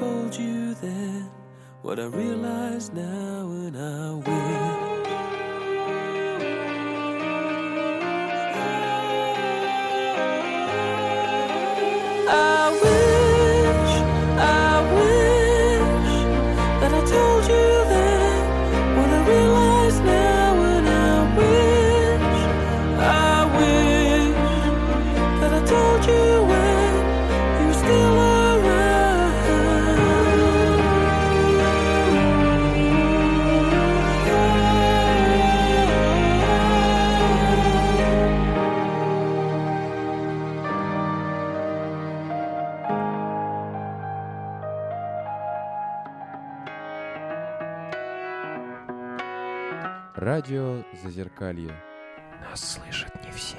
told you then. What I realize now, Радио Зазеркалье. Нас слышат не все.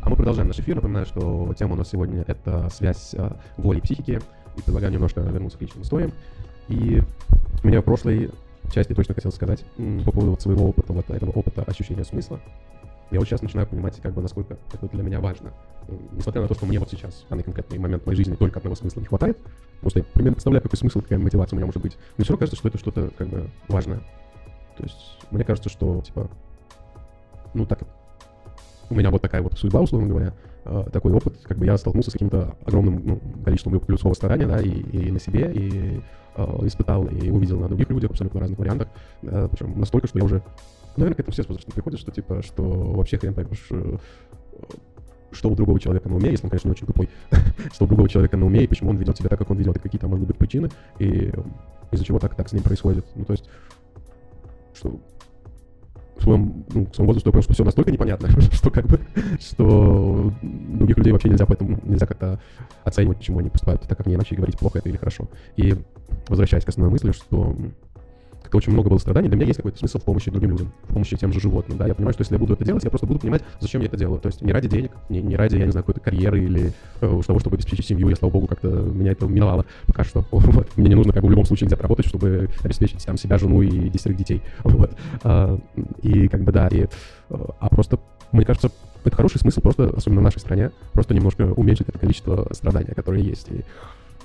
А мы продолжаем наш эфир. Напоминаю, что тема у нас сегодня — это связь э, воли и психики. И предлагаю немножко вернуться к личным историям. И мне в прошлой части точно хотел сказать по поводу вот своего опыта, вот этого опыта ощущения смысла. Я вот сейчас начинаю понимать, как бы, насколько это для меня важно. Несмотря на то, что мне вот сейчас, в данный конкретный момент моей жизни, только одного смысла не хватает, потому что я примерно представляю, какой смысл, какая мотивация у меня может быть. Мне все равно кажется, что это что-то как бы важное. То есть мне кажется, что, типа, ну так, у меня вот такая вот судьба, условно говоря, э, такой опыт, как бы я столкнулся с каким-то огромным ну, количеством людского старания, да, и, и на себе, и э, испытал, и увидел на других людях абсолютно разных вариантах, э, причем настолько, что я уже, наверное, к этому все с возрастом приходят, что типа, что вообще хрен поймешь, э, что у другого человека на уме, если он, конечно, не очень тупой, [laughs] что у другого человека на уме, и почему он ведет себя так, как он ведет, и какие там могут быть причины, и э, из-за чего так, так с ним происходит. Ну, то есть, что в своем, ну, к своему возрасту я понял, что все настолько непонятно, [laughs] что как бы, что других людей вообще нельзя поэтому нельзя как-то оценивать, почему они поступают так, как не иначе говорить, плохо это или хорошо. И возвращаясь к основной мысли, что как-то очень много было страданий, для меня есть какой-то смысл в помощи другим людям, в помощи тем же животным, да, я понимаю, что если я буду это делать, я просто буду понимать, зачем я это делаю, то есть не ради денег, не, не ради, я не знаю, какой-то карьеры или э, того, чтобы обеспечить семью, я, слава богу, как-то меня это миновало пока что, [laughs] вот, мне не нужно как бы в любом случае где-то работать, чтобы обеспечить там себя, жену и десятерых детей, [laughs] вот, А, и как бы да, и, э, а просто, мне кажется, это хороший смысл просто, особенно в нашей стране, просто немножко уменьшить это количество страдания, которые есть, и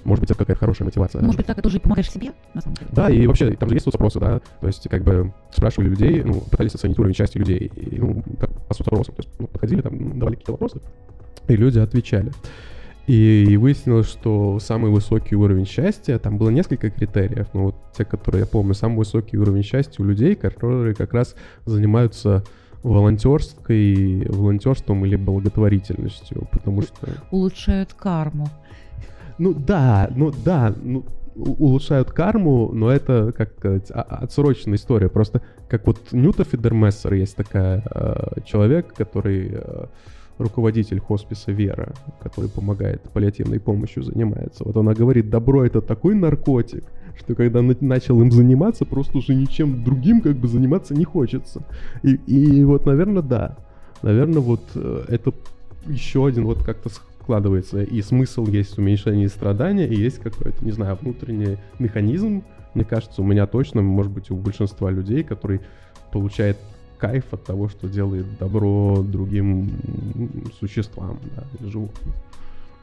может быть, это какая-то хорошая мотивация. Может быть, так ты уже помогаешь себе, на самом деле. Да, и вообще, там же есть вот вопросы, да, то есть, как бы, спрашивали людей, ну, пытались оценить уровень счастья людей, и, ну, как по соцопросам, то есть, ну, подходили, там, давали какие-то вопросы, И люди отвечали. И выяснилось, что самый высокий уровень счастья, там было несколько критериев, но вот те, которые я помню, самый высокий уровень счастья у людей, которые как раз занимаются волонтерской, волонтерством или благотворительностью, потому что... Улучшают карму. Ну да, ну да, ну, улучшают карму, но это, как сказать, а- отсроченная история. Просто как вот Нюта Фидермессер есть такая э, человек, который э, руководитель хосписа Вера, который помогает паллиативной помощью, занимается. Вот она говорит, добро это такой наркотик, что когда на- начал им заниматься, просто уже ничем другим как бы заниматься не хочется. И, и вот, наверное, да. Наверное, вот э, это еще один вот как-то складывается. И смысл есть в уменьшении страдания, и есть какой-то, не знаю, внутренний механизм, мне кажется, у меня точно, может быть, у большинства людей, который получает кайф от того, что делает добро другим существам, да, животным.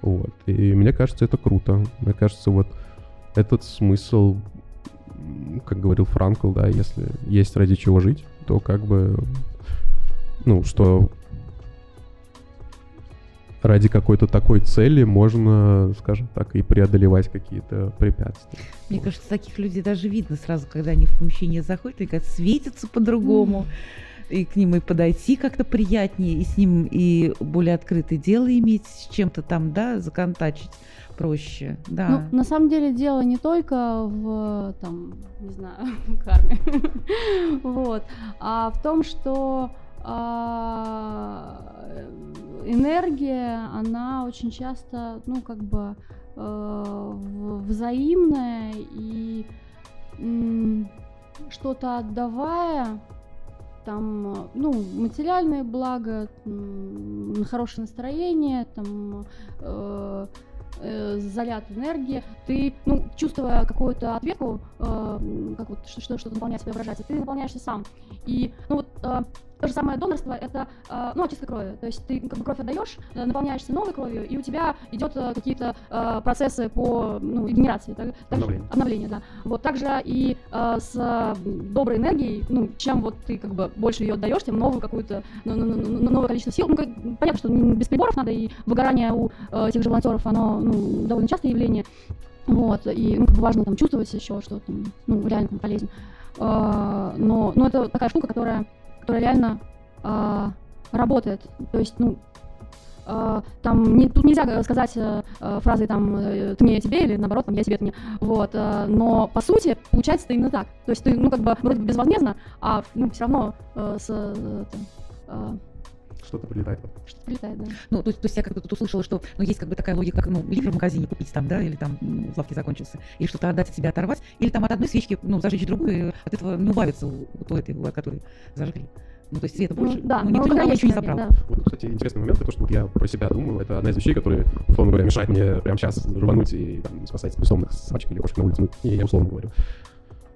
Вот. И мне кажется, это круто. Мне кажется, вот этот смысл, как говорил Франкл, да, если есть ради чего жить, то как бы, ну, что ради какой-то такой цели можно, скажем так, и преодолевать какие-то препятствия. Мне кажется, таких людей даже видно сразу, когда они в помещение заходят, они как светятся по-другому. И к ним и подойти как-то приятнее, и с ним и более открытое дело иметь, с чем-то там, да, законтачить проще. Да. Ну, на самом деле дело не только в, там, не знаю, [laughs] карме, [laughs] вот, а в том, что энергия, она очень часто, ну, как бы э, взаимная и что-то отдавая, там, ну, материальные блага, м, хорошее настроение, там, э, э, заряд энергии, ты, ну, чувствуя какую-то ответку, э, как вот что- что- что-то наполняет себя, выражается, ты наполняешься сам. И, ну, вот э, то же самое донорство, это, э, ну, очистка крови. То есть ты как бы кровь отдаешь, э, наполняешься новой кровью, и у тебя идет э, какие-то э, процессы по, ну, регенерации. Так, так Обновление. обновление, да. Вот также и э, с э, доброй энергией, ну, чем вот ты как бы больше ее отдаешь, тем новую какую-то, ну, ну, ну, новое количество сил. Ну, как- понятно, что без приборов надо, и выгорание у э, тех же волонтеров, оно ну, довольно частое явление. Вот, и ну, важно там чувствовать еще, что там, ну, реально там полезен. А, но, но это такая штука, которая, которая реально а, работает. То есть, ну, а, там не, тут нельзя сказать э, э, фразы там э, ты мне я тебе или наоборот там я тебе ты мне вот э, но по сути получается именно так то есть ты ну как бы вроде бы безвозмездно а ну все равно э, с э, э, Что-то прилетает. Что прилетает, да. Ну, то есть, то есть я как-то тут услышала, что ну, есть как бы такая логика, как ну, ливр в магазине купить там, да, или там м, в лавке закончился, или что-то отдать от себя оторвать, или там от одной свечки, ну, зажечь другую, и от этого не убавится у, у той, этой, у которой зажгли. Ну, то есть света больше. Ну, да, ну, никто ну, никого ничего не забрал. да. Вот, кстати, интересный момент, то, что вот я про себя думаю, это одна из вещей, которые, условно говоря, мешает мне прямо сейчас рвануть и там, спасать бессонных собачек или кошек на улице, ну, и я условно говорю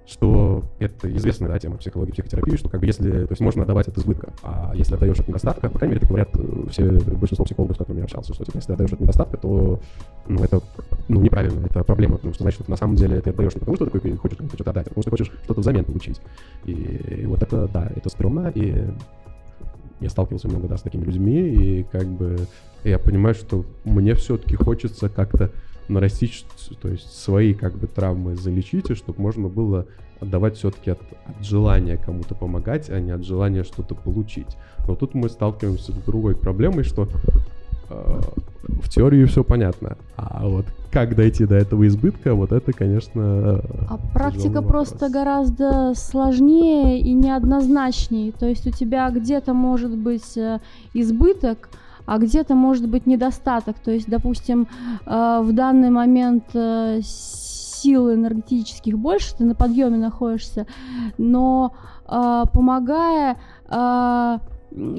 что это известная да, тема психологии, психотерапии, что как бы если, то есть можно отдавать от избытка, а если отдаешь от недостатка, по крайней мере, так говорят э, все, большинство психологов, с которыми я общался, что типа, если отдаешь от недостатка, то ну, это ну, неправильно, это проблема, потому что значит, что на самом деле ты отдаешь не потому, что ты хочешь что-то отдать, а потому что хочешь что-то взамен получить. И, и вот это, да, это стрёмно, и я сталкивался много, да, с такими людьми, и как бы я понимаю, что мне все-таки хочется как-то нарастить, то есть свои как бы травмы залечить, и чтобы можно было отдавать все-таки от, от желания кому-то помогать, а не от желания что-то получить. Но тут мы сталкиваемся с другой проблемой, что э, в теории все понятно, а вот как дойти до этого избытка, вот это, конечно, А практика тяжелый просто вопрос. гораздо сложнее и неоднозначнее. То есть у тебя где-то может быть э, избыток, а где-то может быть недостаток. То есть, допустим, э, в данный момент э, сил энергетических больше, ты на подъеме находишься, но э, помогая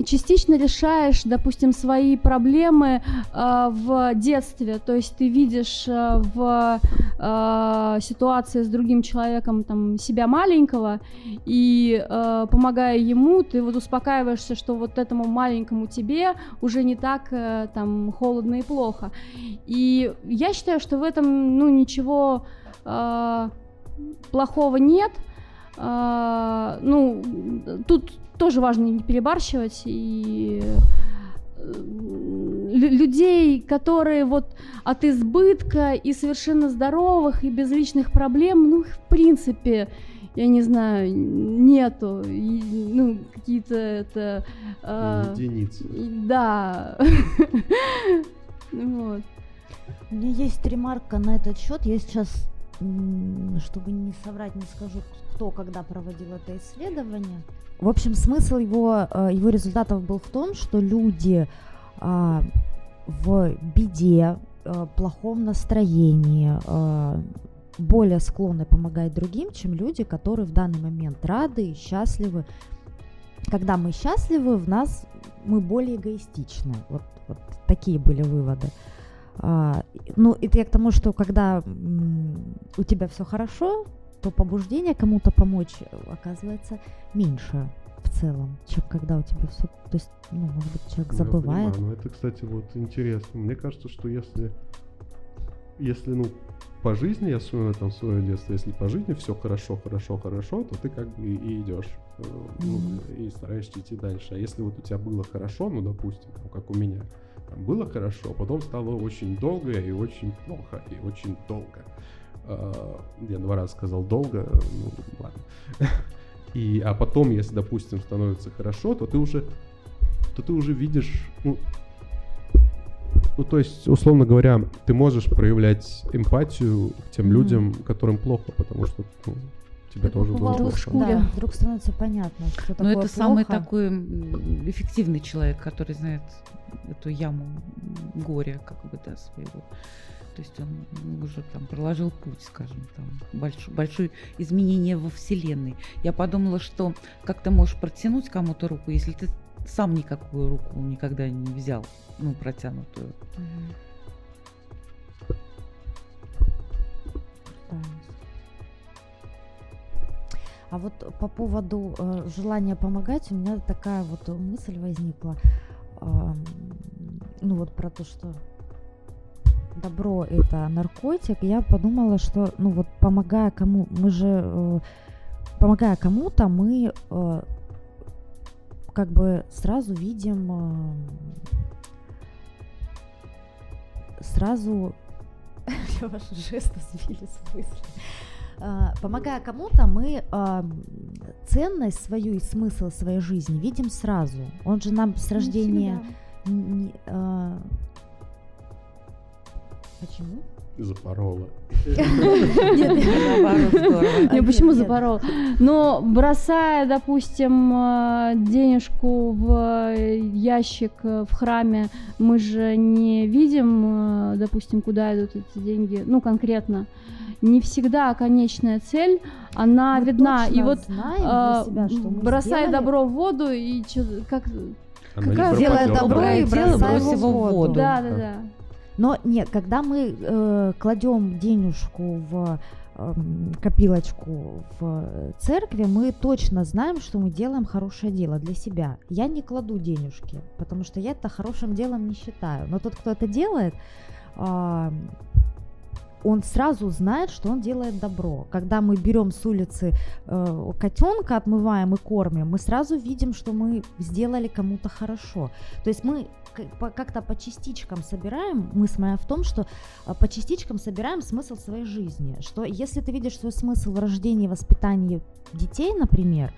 частично решаешь, допустим, свои проблемы э, в детстве. То есть ты видишь э, в э, ситуации с другим человеком там себя маленького и э, помогая ему, ты вот успокаиваешься, что вот этому маленькому тебе уже не так э, там холодно и плохо. И я считаю, что в этом ну ничего э, плохого нет. Э, ну тут тоже важно не перебарщивать и э, лю- людей, которые вот от избытка и совершенно здоровых и без личных проблем, ну, их в принципе, я не знаю, нету. И, ну, какие-то это... э, единицы. да. [laughs] Вот. У меня есть ремарка на этот счет. Я сейчас, чтобы не соврать, не скажу, кто когда проводил это исследование. В общем, смысл его, э, его результатов был в том, что люди а, в беде, э, плохом настроении э, более склонны помогать другим, чем люди, которые в данный момент рады и счастливы. Когда мы счастливы, в нас мы более эгоистичны. Вот, вот такие были выводы. А, ну, это я к тому, что когда м, у тебя все хорошо, то побуждение кому-то помочь э, оказывается меньше в целом, чем когда у тебя все, то есть, ну, может быть, человек Ну, я забывает. понимаю, но это, кстати, вот интересно. Мне кажется, что если, если, ну, по жизни, я вспоминаю там свое детство, если по жизни все хорошо, хорошо, хорошо, то ты как бы и, и идешь, э, ну, Мгм. и стараешься идти дальше. А если вот у тебя было хорошо, ну, допустим, как у меня, там было хорошо, а потом стало очень долго и очень плохо, и очень долго. А, Я два раза сказал долго, ну, ладно. [laughs] И, а потом, если, допустим, становится хорошо, то ты уже, то ты уже видишь, ну, ну, то есть, условно говоря, ты можешь проявлять эмпатию к тем Мгм. людям, которым плохо, потому что ну, тебе Как тоже было побывал в плохо. Да, вдруг становится понятно, что Но такое это самый плохо. такой м, эффективный человек, который знает эту яму горя, как бы, да, своего. То есть он уже там проложил путь, скажем, там, большое, большое изменение во Вселенной. Я подумала, что как ты можешь протянуть кому-то руку, если ты сам никакую руку никогда не взял, ну, протянутую. А вот по поводу э, желания помогать, у меня такая вот мысль возникла. Ам, ну вот про то, что добро это наркотик, я подумала, что, ну вот помогая кому, мы же, э, помогая кому-то, мы э, как бы сразу видим, э, сразу [laughs] ваши жесты сбили с мысли. А, Помогая кому-то, мы ам, ценность свою и смысл своей жизни видим сразу. Он же нам с Не рождения всегда. не- а, Почему? Запорола. Не, почему нет. запорол? Но бросая, допустим, э, денежку в ящик э, в храме, мы же не видим, э, допустим, куда идут эти деньги, ну, конкретно. Не всегда конечная цель, она Мы видна. И вот знаем э, себя, что мы бросай сделали. добро в воду и чё, как... Она Какая Делай добро и бросай его в воду. Да, да, да. Но нет, когда мы э, кладем денежку в эм, копилочку в церкви, мы точно знаем, что мы делаем хорошее дело для себя. Я не кладу денежки, потому что я это хорошим делом не считаю. Но тот, кто это делает, а, он сразу знает, что он делает добро. Когда мы берем с улицы э, котенка, отмываем и кормим, мы сразу видим, что мы сделали кому-то хорошо. То есть мы как-то по частичкам собираем, мысль в том, что а, по частичкам собираем смысл своей жизни. Что если ты видишь свой смысл в рождении и воспитании детей, например,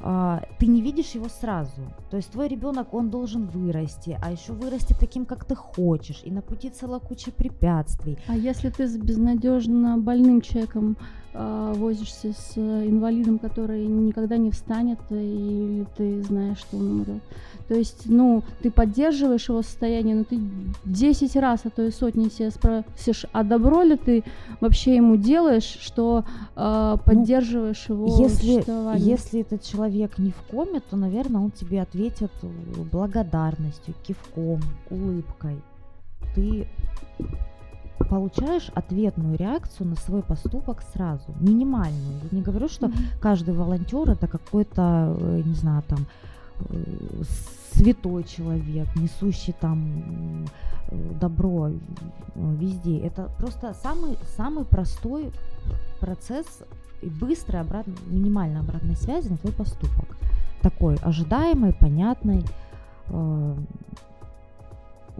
ты не видишь его сразу. То есть твой ребенок, он должен вырасти, а еще вырасти таким, как ты хочешь. И на пути целая куча препятствий. А если ты с безнадежно больным человеком возишься с э, инвалидом, который никогда не встанет, э, или ты знаешь, что он умрет? То есть, ну, ты поддерживаешь его состояние, но ты 10 раз, а то и сотни себя спросишь, а добро ли ты вообще ему делаешь, что э, поддерживаешь его Ну, Если, существование? если этот человек не в коме, то, наверное, он тебе ответит э, благодарностью, кивком, улыбкой. Ты получаешь ответную реакцию на свой поступок сразу, минимальную. Я не говорю, что Мгм. каждый волонтер это какой-то, э, не знаю, там э, святой человек, несущий там э, добро везде. Это просто самый самый простой процесс и быстрой обратной, минимальной обратной связи на твой поступок. Такой ожидаемый, понятный. э,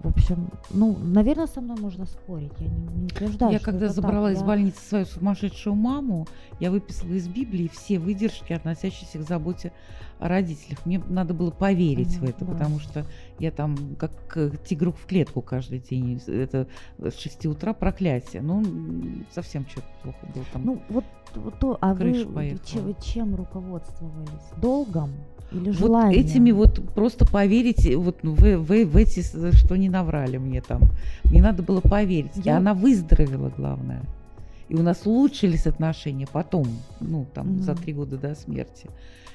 В общем, ну, наверное, со мной можно спорить. Я не, не утверждаю, Я когда забрала так. из Я- больницы свою сумасшедшую маму, я выписала из Библии все выдержки, относящиеся к заботе о родителях. Мне надо было поверить в Мгм, это, да. потому что я там как э, тигру в клетку каждый день. Это с 6 утра проклятие. Ну, совсем что-то плохо было там. Ну, вот, вот то, а вы поехала. чем руководствовались? Долгом или вот желанием? этими вот просто поверить вот ну, в, в- в эти, что не наврали мне там. Мне надо было поверить. И Я- она выздоровела, главное. И у нас улучшились отношения потом, ну, там, за Мгм. три года до смерти.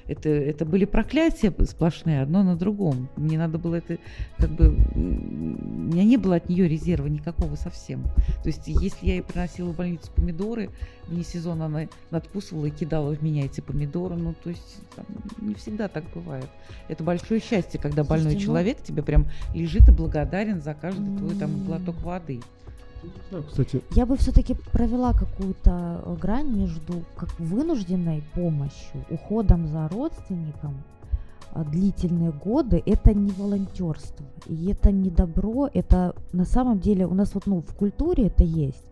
Это, это были проклятия сплошные, одно на другом. Мне надо было это, как бы, у меня не было от нее резерва никакого совсем. То есть, если я ей приносила в больницу помидоры, вне сезона она надкусывала и кидала в меня эти помидоры, ну, то есть, там, не всегда так бывает. Это большое счастье, когда больной Слушайте, ну- человек тебе прям лежит и благодарен за каждый твой там глоток воды. Знаю, кстати, Я бы все-таки провела какую-то э, грань между как вынужденной помощью, уходом за родственником а, длительные годы. Это не волонтерство, и это не добро. Это на самом деле у нас вот ну в культуре это есть.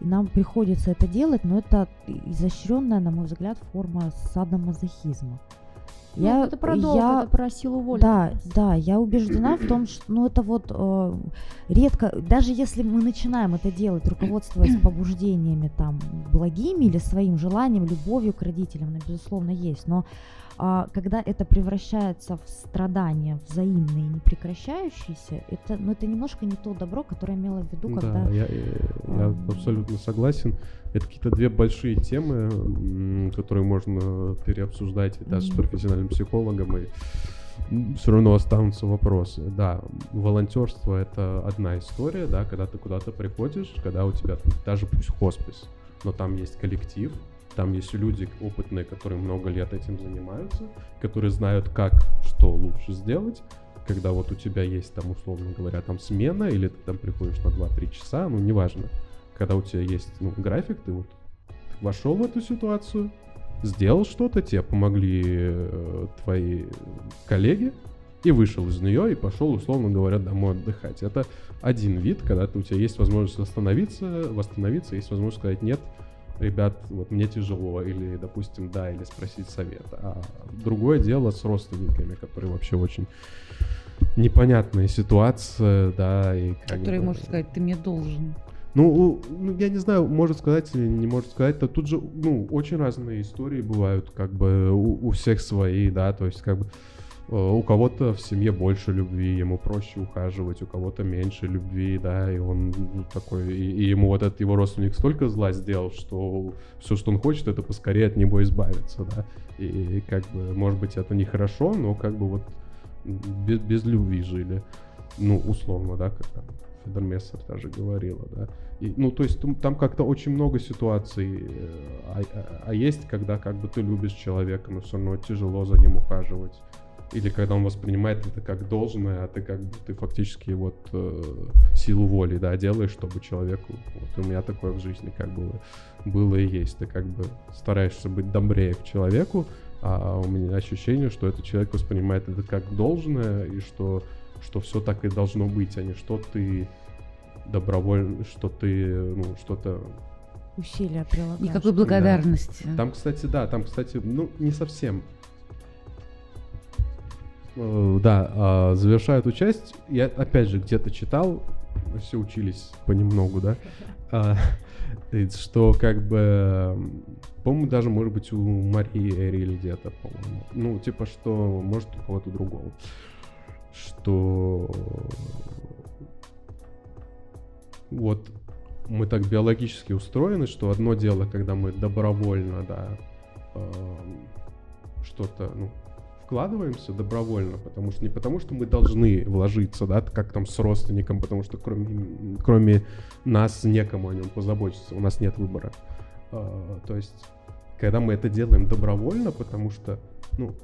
И нам приходится это делать, но это изощренная, на мой взгляд, форма садомазохизма. Ну, это про долг, я- это про силу воли. да, да, я убеждена в том, что ну, это вот э, редко, даже если мы начинаем это делать, руководствуясь [clears throat] побуждениями там благими или своим желанием, любовью к родителям, она безусловно есть, но когда это превращается в страдания взаимные, непрекращающиеся, это, ну, это немножко не то добро, которое имела в виду, когда... Да, я, э, я абсолютно согласен. Это какие-то две большие темы, которые можно переобсуждать даже с Мгм. профессиональным психологом, и все равно останутся вопросы. Да, волонтерство это одна история, да, когда ты куда-то приходишь, когда у тебя даже пусть хоспис, но там есть коллектив, там есть люди опытные, которые много лет этим занимаются, которые знают, как, что лучше сделать, когда вот у тебя есть там, условно говоря, там смена, или ты там приходишь на 2-3 часа, ну, неважно, когда у тебя есть ну, график, ты вот вошел в эту ситуацию, сделал что-то, тебе помогли э, твои коллеги, и вышел из нее и пошел, условно говоря, домой отдыхать. Это один вид, когда у тебя есть возможность восстановиться, восстановиться, есть возможность сказать нет, ребят, вот мне тяжело, или, допустим, да, или спросить совет. А другое дело с родственниками, которые вообще очень непонятная ситуация, да, и как Который бы- может сказать, ты мне должен. Ну, ну, я не знаю, может сказать или не может сказать, то тут же, ну, очень разные истории бывают, как бы у, у всех свои, да, то есть как бы у кого-то в семье больше любви, ему проще ухаживать, у кого-то меньше любви, да, и он ну, такой, и, и ему вот этот его родственник столько зла сделал, что все, что он хочет, это поскорее от него избавиться, да, и, как бы, может быть, это нехорошо, но как бы вот без, без любви жили, ну, условно, да, как там Федор Мессер даже говорила, да. И, ну, то есть там, там как-то очень много ситуаций, э, а, а- а есть, когда как бы ты любишь человека, но все равно тяжело за ним ухаживать. Или когда он воспринимает это как должное, а ты как бы ты фактически вот э, силу воли, да, делаешь, чтобы человеку. Вот у меня такое в жизни как бы было и есть. Ты как бы стараешься быть добрее к человеку, а у меня ощущение, что этот человек воспринимает это как должное, и что, что все так и должно быть, а не что ты добровольно, что ты, ну, что-то... Усилия прилагаешь. Никакой благодарности. Там, кстати, да, там, кстати, ну, не совсем. Э, Да, а, завершая эту часть, я опять же где-то читал, все учились понемногу, да, а, [laughs] что как бы, по-моему, даже, может быть, у Марии Эри где-то, по-моему, ну, типа, что, может, у кого-то другого, что вот мы так биологически устроены, что одно дело, когда мы добровольно, да, эм, что-то, ну, вкладываемся добровольно, потому что не потому, что мы должны вложиться, да, как там с родственником, потому что кроме, кроме нас некому о нем позаботиться, у нас нет выбора. Э, то есть, когда мы это делаем добровольно, потому что, ну,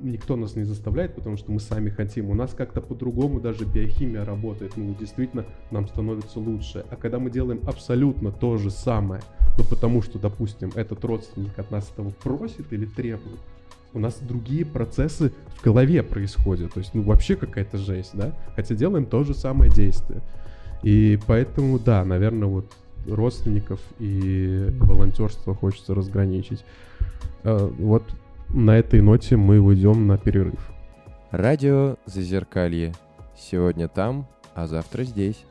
никто нас не заставляет, потому что мы сами хотим. У нас как-то по-другому даже биохимия работает. Ну, действительно, нам становится лучше. А когда мы делаем абсолютно то же самое, но потому что, допустим, этот родственник от нас этого просит или требует, у нас другие процессы в голове происходят. То есть, ну, вообще какая-то жесть, да? Хотя делаем то же самое действие. И поэтому, да, наверное, вот родственников и волонтерство хочется разграничить. Э, Вот на этой ноте мы уйдем на перерыв. Радио Зазеркалье. Сегодня там, а завтра здесь.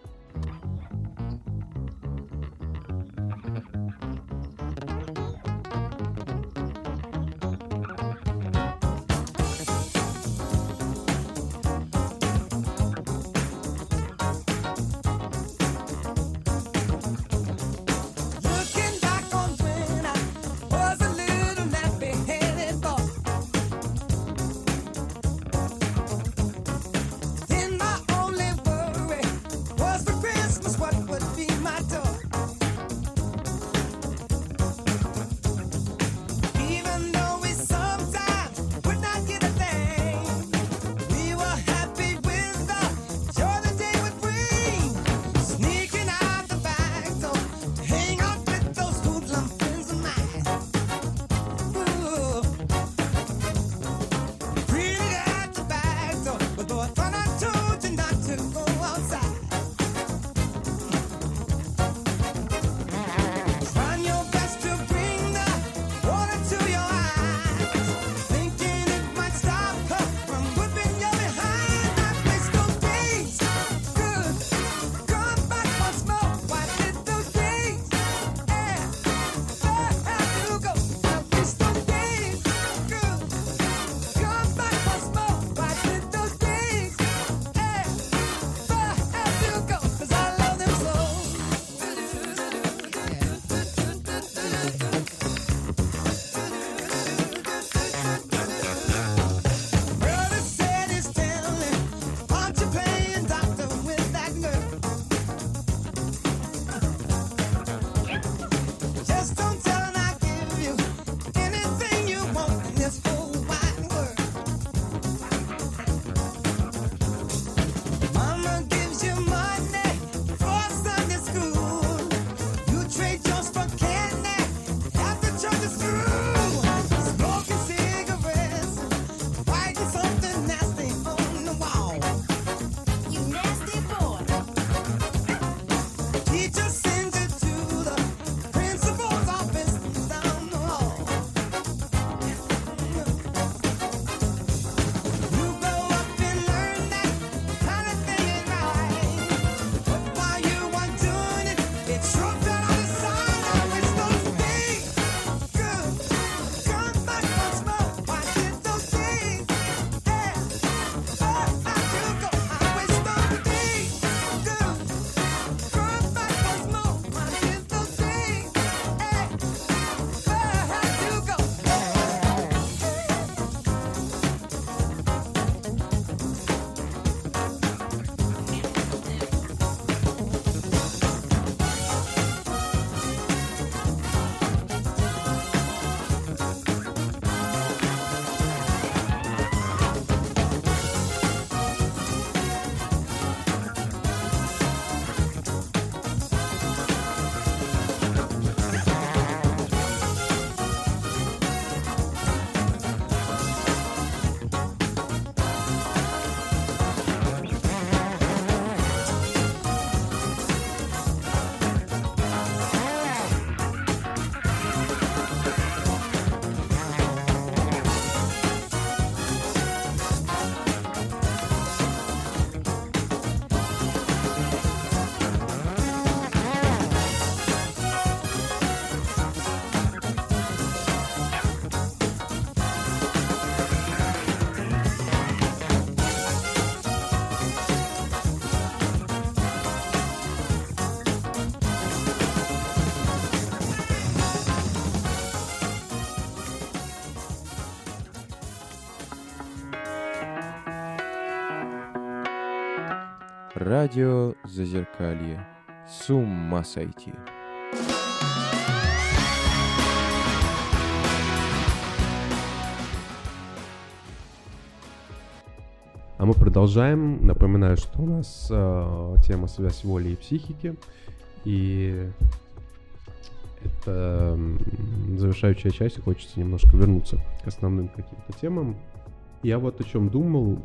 Радио Зазеркалье. С ума сойти. А мы продолжаем. Напоминаю, что у нас э, тема связь воли и психики. И это завершающая часть, и хочется немножко вернуться к основным каким-то темам. Я вот о чем думал,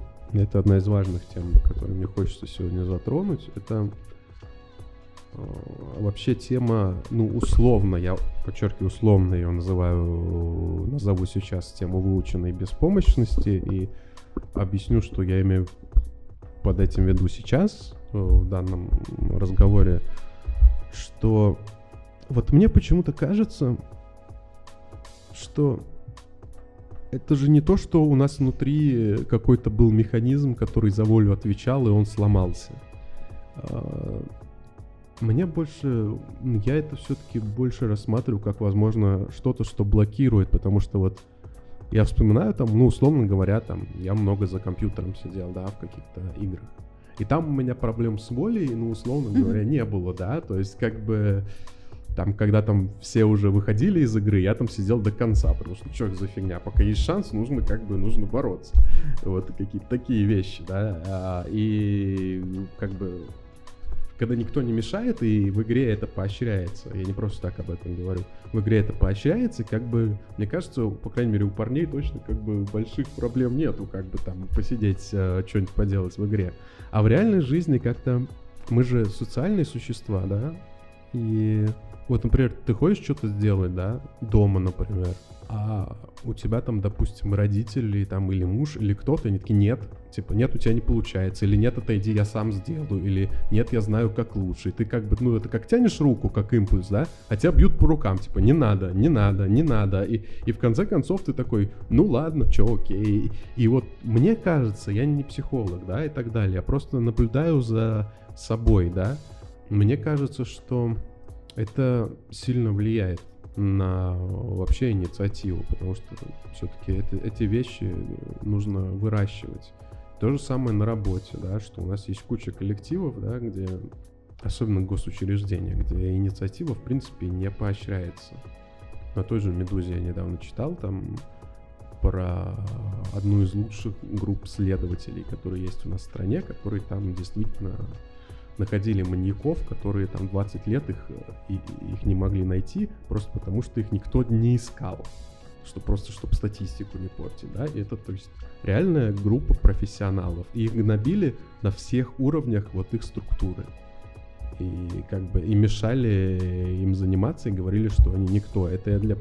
это одна из важных тем, которую мне хочется сегодня затронуть. Это э, вообще тема, ну, условно, я подчеркиваю, условно ее называю, назову сейчас тему выученной беспомощности и объясню, что я имею под этим виду сейчас, э, в данном разговоре, что вот мне почему-то кажется, что это же не то, что у нас внутри какой-то был механизм, который за волю отвечал, и он сломался. А, Мне больше, я это все-таки больше рассматриваю как, возможно, что-то, что блокирует, потому что вот я вспоминаю там, ну, условно говоря, там, я много за компьютером сидел, да, в каких-то играх. И там у меня проблем с волей, ну, условно говоря, не было, да, то есть как бы там, когда там все уже выходили из игры, я там сидел до конца, потому что что за фигня, пока есть шанс, нужно как бы, нужно бороться. Вот какие-то такие вещи, да, А, и как бы когда никто не мешает, и в игре это поощряется. Я не просто так об этом говорю. В игре это поощряется, как бы, мне кажется, по крайней мере, у парней точно как бы больших проблем нету, как бы там посидеть, что-нибудь поделать в игре. А в реальной жизни как-то мы же социальные существа, да? И вот, например, ты хочешь что-то сделать, да, дома, например, а у тебя там, допустим, родители там или муж, или кто-то, они такие, нет, типа, нет, у тебя не получается, или нет, отойди, я сам сделаю, или нет, я знаю, как лучше. И ты как бы, ну, это как тянешь руку, как импульс, да, а тебя бьют по рукам, типа, не надо, не надо, не надо. И, и в конце концов ты такой, ну ладно, чё, окей. И вот мне кажется, я не психолог, да, и так далее, я просто наблюдаю за собой, да, мне кажется, что это сильно влияет на вообще инициативу, потому что все-таки эти вещи нужно выращивать. То же самое на работе, да, что у нас есть куча коллективов, да, где, особенно госучреждения, где инициатива, в принципе, не поощряется. На той же «Медузе» я недавно читал там про одну из лучших групп следователей, которые есть у нас в стране, которые там действительно находили маньяков, которые там 20 лет их, э, и, их не могли найти, просто потому что их никто не искал. Что просто, чтобы статистику не портить, да, и это, то есть, реальная группа профессионалов. И их гнобили на всех уровнях вот их структуры. И как бы и мешали им заниматься и говорили, что они никто. Это я для,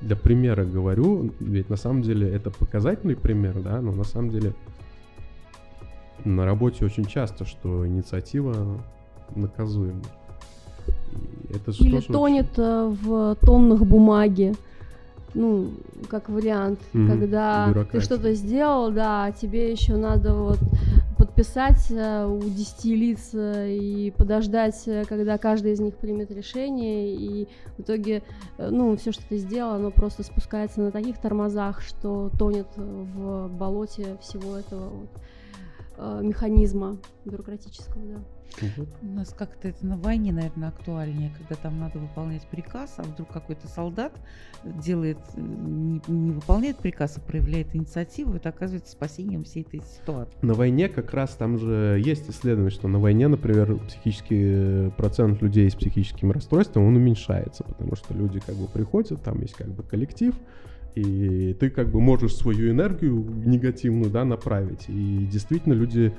для примера говорю, ведь на самом деле это показательный пример, да, но на самом деле на работе очень часто, что инициатива наказуема. Это же Или тоже тонет э, в тоннах бумаги. Ну, как вариант, Мгм, когда ты что-то сделал, да, тебе еще надо вот подписать э, у 10 лиц э, и подождать, когда каждый из них примет решение, и в итоге, ну, все, что ты сделал, оно просто спускается на таких тормозах, что тонет в болоте всего этого вот, э, механизма бюрократического, да. У нас как-то это на войне, наверное, актуальнее, когда там надо выполнять приказ, а вдруг какой-то солдат делает, э, не, не выполняет приказ, а проявляет инициативу, это оказывается спасением всей этой ситуации. На войне как раз там же есть исследование, что на войне, например, психический э, процент людей с психическим расстройством, он уменьшается, потому что люди как бы приходят, там есть как бы коллектив, и ты как бы можешь свою энергию негативную, да, направить. И действительно люди,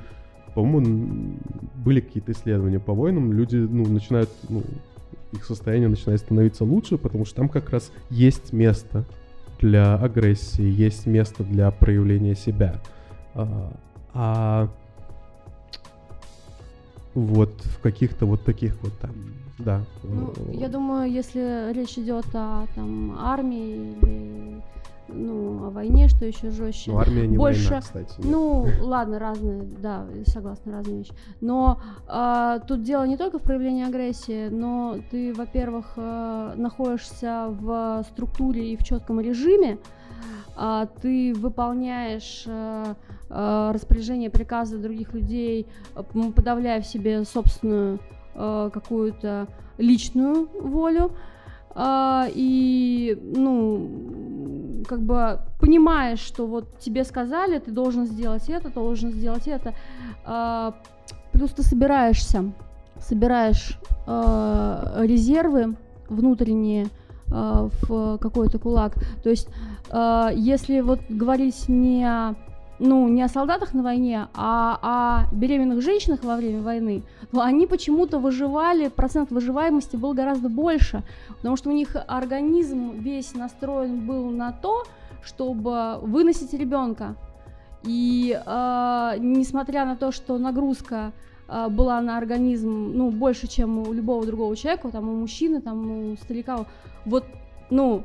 по-моему, были какие-то исследования по войнам, люди, ну, начинают, ну, их состояние начинает становиться лучше, потому что там как раз есть место для агрессии, есть место для проявления себя. А, а вот в каких-то вот таких вот там, да. Ну, э, я думаю, если речь идет о там армии или ну, о войне, что еще жестче. ну, армия не больше- война, кстати. нет. Ну, ладно, разные, да, согласна, разные вещи. Но а, тут дело не только в проявлении агрессии, но ты, во-первых, э, находишься в структуре и в четком режиме, а, ты выполняешь э, э, распоряжения, приказы других людей, э, подавляя в себе собственную э, какую-то личную волю, а, и, ну, как бы понимаешь, что вот тебе сказали, ты должен сделать это, должен сделать это, а, плюс ты собираешься, собираешь э, резервы внутренние э, в какой-то кулак. То есть, если вот говорить не о, ну, не о солдатах на войне, а о беременных женщинах во время войны, то они почему-то выживали, процент выживаемости был гораздо больше, потому что у них организм весь настроен был на то, чтобы выносить ребенка. И э, несмотря на то, что нагрузка э, была на организм, ну, больше, чем у любого другого человека, там, у мужчины, там, у старика, вот, ну,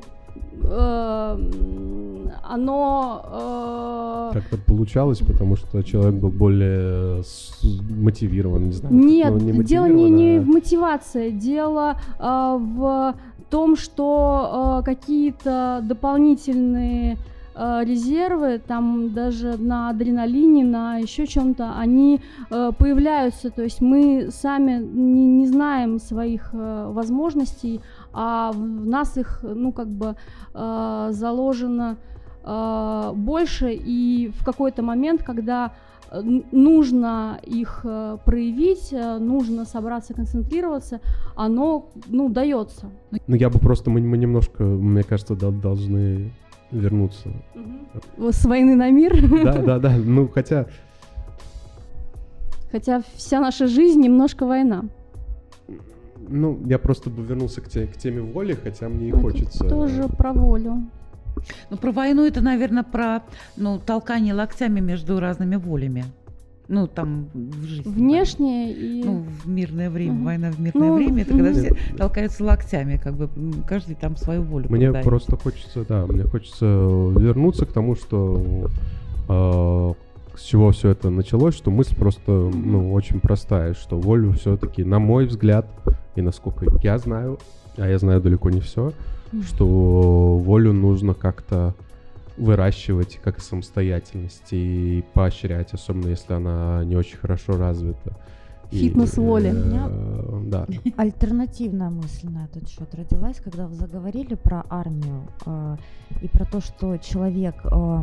оно... э, Как так получалось, потому что человек был более э, мотивирован, не знаю. Нет, ну, дело не, не а- в мотивации, дело а, в том, что а, какие-то дополнительные а, резервы, там даже на адреналине, на еще чем-то, они а, появляются. То есть мы сами не, не знаем своих а, возможностей, а в нас их, ну, как бы а, заложено а, больше, и в какой-то момент, когда э, нужно их э, проявить, э, нужно собраться, концентрироваться, оно, ну, дается. Ну, я бы просто, мы, мы немножко, мне кажется, дол- должны вернуться. С войны на мир. Да, да, да. Ну, хотя, Хотя вся наша жизнь немножко война. Ну, я просто бы вернулся к, те- к теме воли, хотя мне и Это хочется. Тоже про волю. Ну, про войну это, наверное, про ну, толкание локтями между разными волями. Ну, там в жизни. Внешне и... Ну, в мирное время, Мгм. война в мирное Ну, время, это когда все толкаются локтями, как бы каждый там свою волю Мне продает. просто хочется, да, мне хочется вернуться к тому, что э, с чего все это началось, что мысль просто, ну, очень простая, что волю все-таки, на мой взгляд, и насколько я знаю, а я знаю далеко не все, что волю нужно как-то выращивать как самостоятельность и поощрять, особенно если она не очень хорошо развита. Фитнес воли. э, Да. [laughs] Альтернативная мысль на этот счет родилась, когда вы заговорили про армию э, и про то, что человек, э,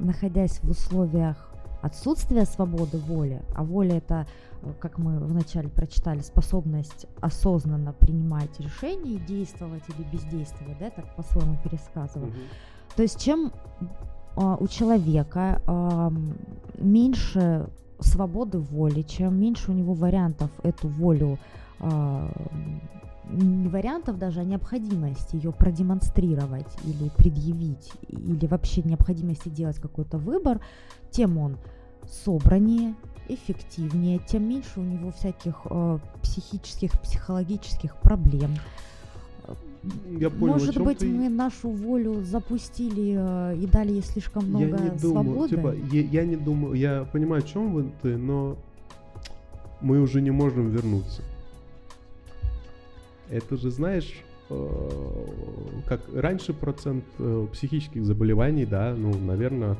находясь в условиях отсутствия свободы воли, а воля это, э, как мы вначале прочитали, способность осознанно принимать решения действовать или бездействовать, да, так по-своему пересказываю. То есть чем а, у человека ам, меньше свободы воли, чем меньше у него вариантов эту волю, а, не вариантов даже, а необходимости ее продемонстрировать или предъявить, или вообще необходимости делать какой-то выбор, тем он собраннее, эффективнее, тем меньше у него всяких а, психических, психологических проблем. Я понял, Может быть, ты. мы нашу волю запустили э, и дали ей слишком много я не думаю, свободы. типа, я, я не думаю, я понимаю, о чем вы ты, но мы уже не можем вернуться. Это же, знаешь, э, как раньше процент э, психических заболеваний, да, ну, наверное,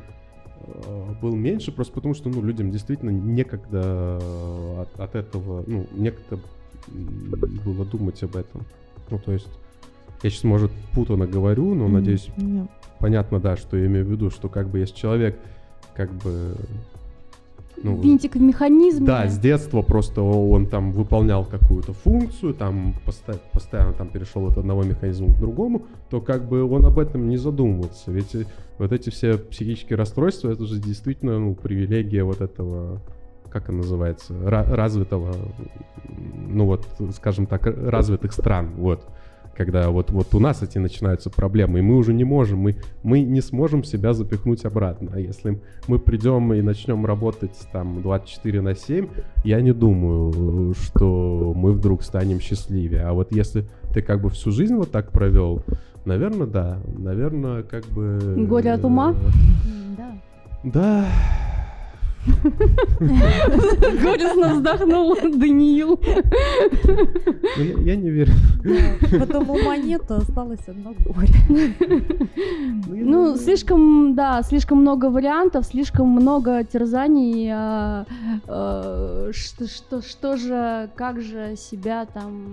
был меньше, просто потому что, ну, людям действительно некогда от, от этого, ну, некогда было думать об этом. Ну, то есть, я сейчас, может, путано говорю, но, Мгм. надеюсь, Не, понятно, да, что я имею в виду, что как бы если человек как бы ну, Винтик в механизме. да, с детства просто он там выполнял какую-то функцию, там поста- постоянно там перешел от одного механизма к другому, то как бы он об этом не задумывался. Ведь э, вот эти все психические расстройства, это же действительно ну, привилегия вот этого, как это называется, ра- развитого, ну вот, скажем так, развитых стран, вот. Когда вот, вот у нас эти начинаются проблемы, и мы уже не можем, мы, мы не сможем себя запихнуть обратно. А если мы придем и начнем работать там 24 на 7, я не думаю, что мы вдруг станем счастливее. А вот если ты как бы всю жизнь вот так провел, наверное, да. Наверное, как бы... Горе от ума? м, да. Да. Горестно вздохнул Даниил. Ну, я, не верю. Потом у монеты осталось одно горе. Ну, Ну, слишком, да, слишком много вариантов, слишком много терзаний. а, э, что, же, как же себя там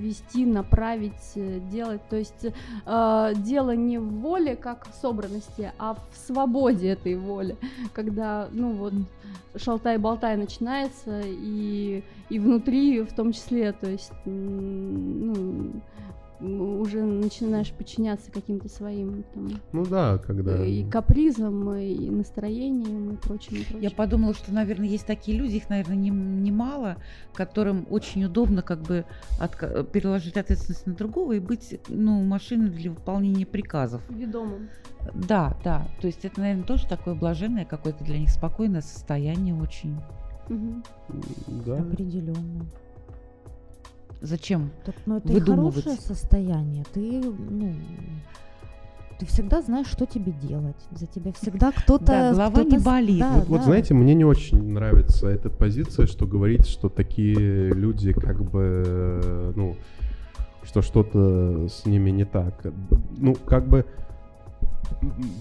вести, направить, э, делать. То есть э, дело не в воле, как в собранности, а в свободе этой воли. Когда, ну вот, шалтай-болтай начинается, и, и внутри в том числе, то есть, ну, уже начинаешь подчиняться каким-то своим там Ну да, когда... и капризам, и настроением, и прочим, и прочим. Я подумала, что, наверное, есть такие люди, их, наверное, нем- немало, которым очень удобно как бы отка- переложить ответственность на другого и быть, ну, машиной для выполнения приказов. Ведомым. Да, да. То есть это, наверное, тоже такое блаженное какое-то для них спокойное состояние очень. Мгм. Да. Определенно. Зачем? Так, ну это Выдумывать. хорошее состояние. Ты, ну, ты всегда знаешь, что тебе делать. За тебя всегда кто-то... Да, голова не кто-то с- болит. да, Вот, вот да. знаете, мне не очень нравится эта позиция, что говорить, что такие люди как бы, ну, что что-то с ними не так. Ну, как бы,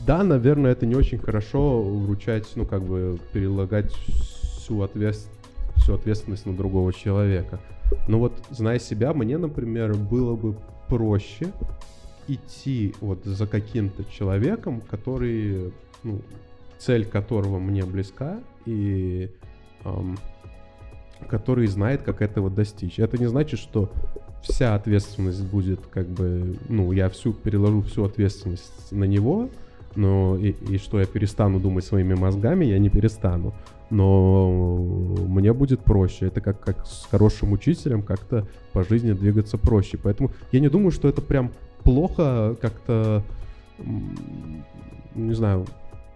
да, наверное, это не очень хорошо вручать, ну, как бы, перелагать всю, отвес- всю ответственность на другого человека. Но вот, зная себя, мне, например, было бы проще идти вот за каким-то человеком, который, ну, цель которого мне близка и ам, который знает, как этого достичь. Это не значит, что вся ответственность будет как бы, ну, я всю переложу всю ответственность на него, но и, и что я перестану думать своими мозгами, я не перестану. Но мне будет проще. Это как, как с хорошим учителем как-то по жизни двигаться проще. Поэтому я не думаю, что это прям плохо как-то, не знаю,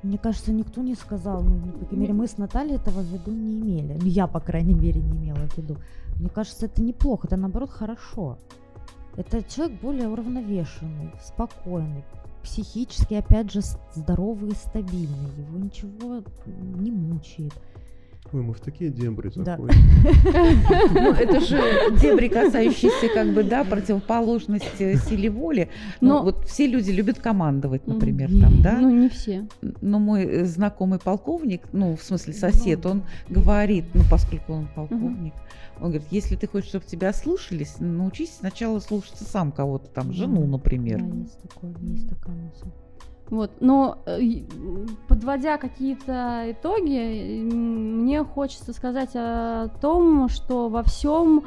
Мне кажется, никто не сказал, ну, по крайней мере, мы с Натальей этого в виду не имели. Ну, я, по крайней мере, не имела в виду. Мне кажется, это неплохо, это, наоборот, хорошо. Это человек более уравновешенный, спокойный, психически, опять же, здоровый и стабильный. Его ничего не мучает. Ой, мы в такие дебри заходим. Ну, это же дебри, касающиеся, как бы, да, противоположности силе воли. Ну, Но- вот все люди любят командовать, например, там, да. Ну, не все. Но мой э, знакомый полковник, ну, в смысле сосед, он говорит, ну, поскольку он полковник, он говорит, если ты хочешь, чтобы тебя слушались, научись сначала слушаться сам кого-то, там, жену, например. Да, есть такое, есть такая мысль. Вот, но э, подводя какие-то итоги, мне хочется сказать о том, что во всем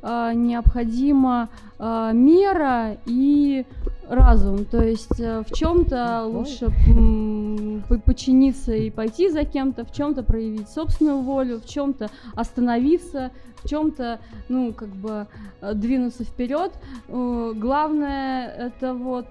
э, необходима э, мера и разум. То есть э, в чем-то лучше подчиниться и пойти за кем-то, в чем-то проявить собственную волю, в чем-то остановиться, в чем-то, ну, как бы двинуться вперед. Главное это вот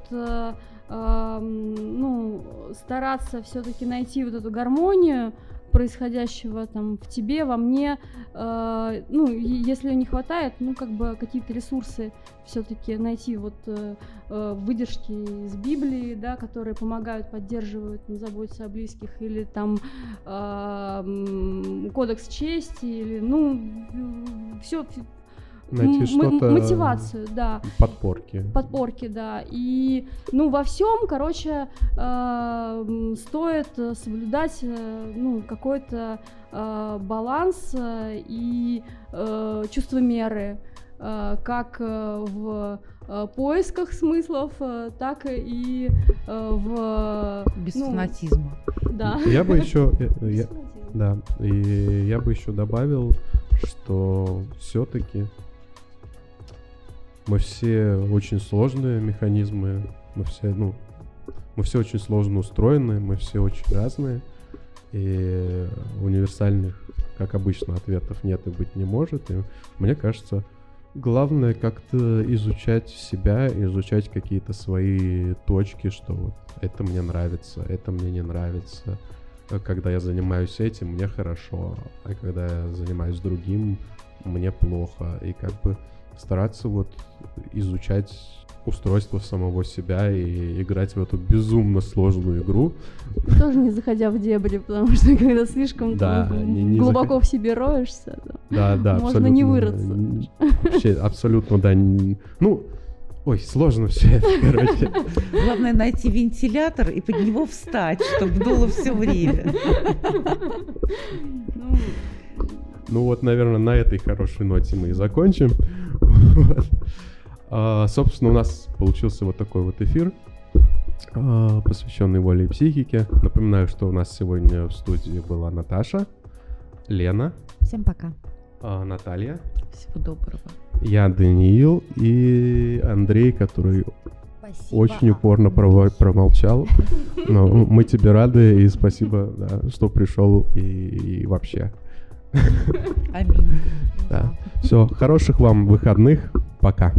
ну, стараться все-таки найти вот эту гармонию происходящего там в тебе, во мне, э, ну, если не хватает, ну, как бы какие-то ресурсы все-таки найти, вот э, э, выдержки из Библии, да, которые помогают, поддерживают, ну, заботиться о близких, или там э, кодекс чести, или, ну, все, Найти что-то... мотивацию, да Подпорки. подпорки, да. И, ну, во всем, короче, э, стоит соблюдать, э, ну, какой-то э, баланс э, и э, чувство меры, э, как э, в э, поисках смыслов, так и в... Без ну, фанатизма. Да. Я бы еще... Фанатизма. Да, и я бы еще добавил, что все-таки мы все очень сложные механизмы, мы все, ну, мы все очень сложно устроены, мы все очень разные, и универсальных, как обычно, ответов нет и быть не может. И мне кажется, главное как-то изучать себя, изучать какие-то свои точки, что вот это мне нравится, это мне не нравится. Когда я занимаюсь этим, мне хорошо, а когда я занимаюсь другим, мне плохо. И как бы стараться вот изучать устройства самого себя и играть в эту безумно сложную игру. Тоже не заходя в дебри, потому что [laughs] когда слишком Да, там не- не глубоко в себе роешься, то Да, да, Можно не вырыться Вообще, абсолютно, да. Ну, ой, сложно все это, [laughs] короче. Главное найти вентилятор и под него встать, чтобы дуло все время. [laughs] ну, Ну вот, наверное, на этой хорошей ноте мы и закончим. [laughs] Вот. А, Собственно, у нас получился вот такой вот эфир, а, посвященный воле и психике. Напоминаю, что у нас сегодня в студии была Наташа, Лена, Всем пока. а, Наталья, Всего доброго. я Даниил и Андрей, который Спасибо. очень упорно прово- промолчал. [laughs] Но мы тебе рады и спасибо, да, что пришел и, и вообще. [laughs] Аминь. Да. Все, хороших вам выходных. Пока.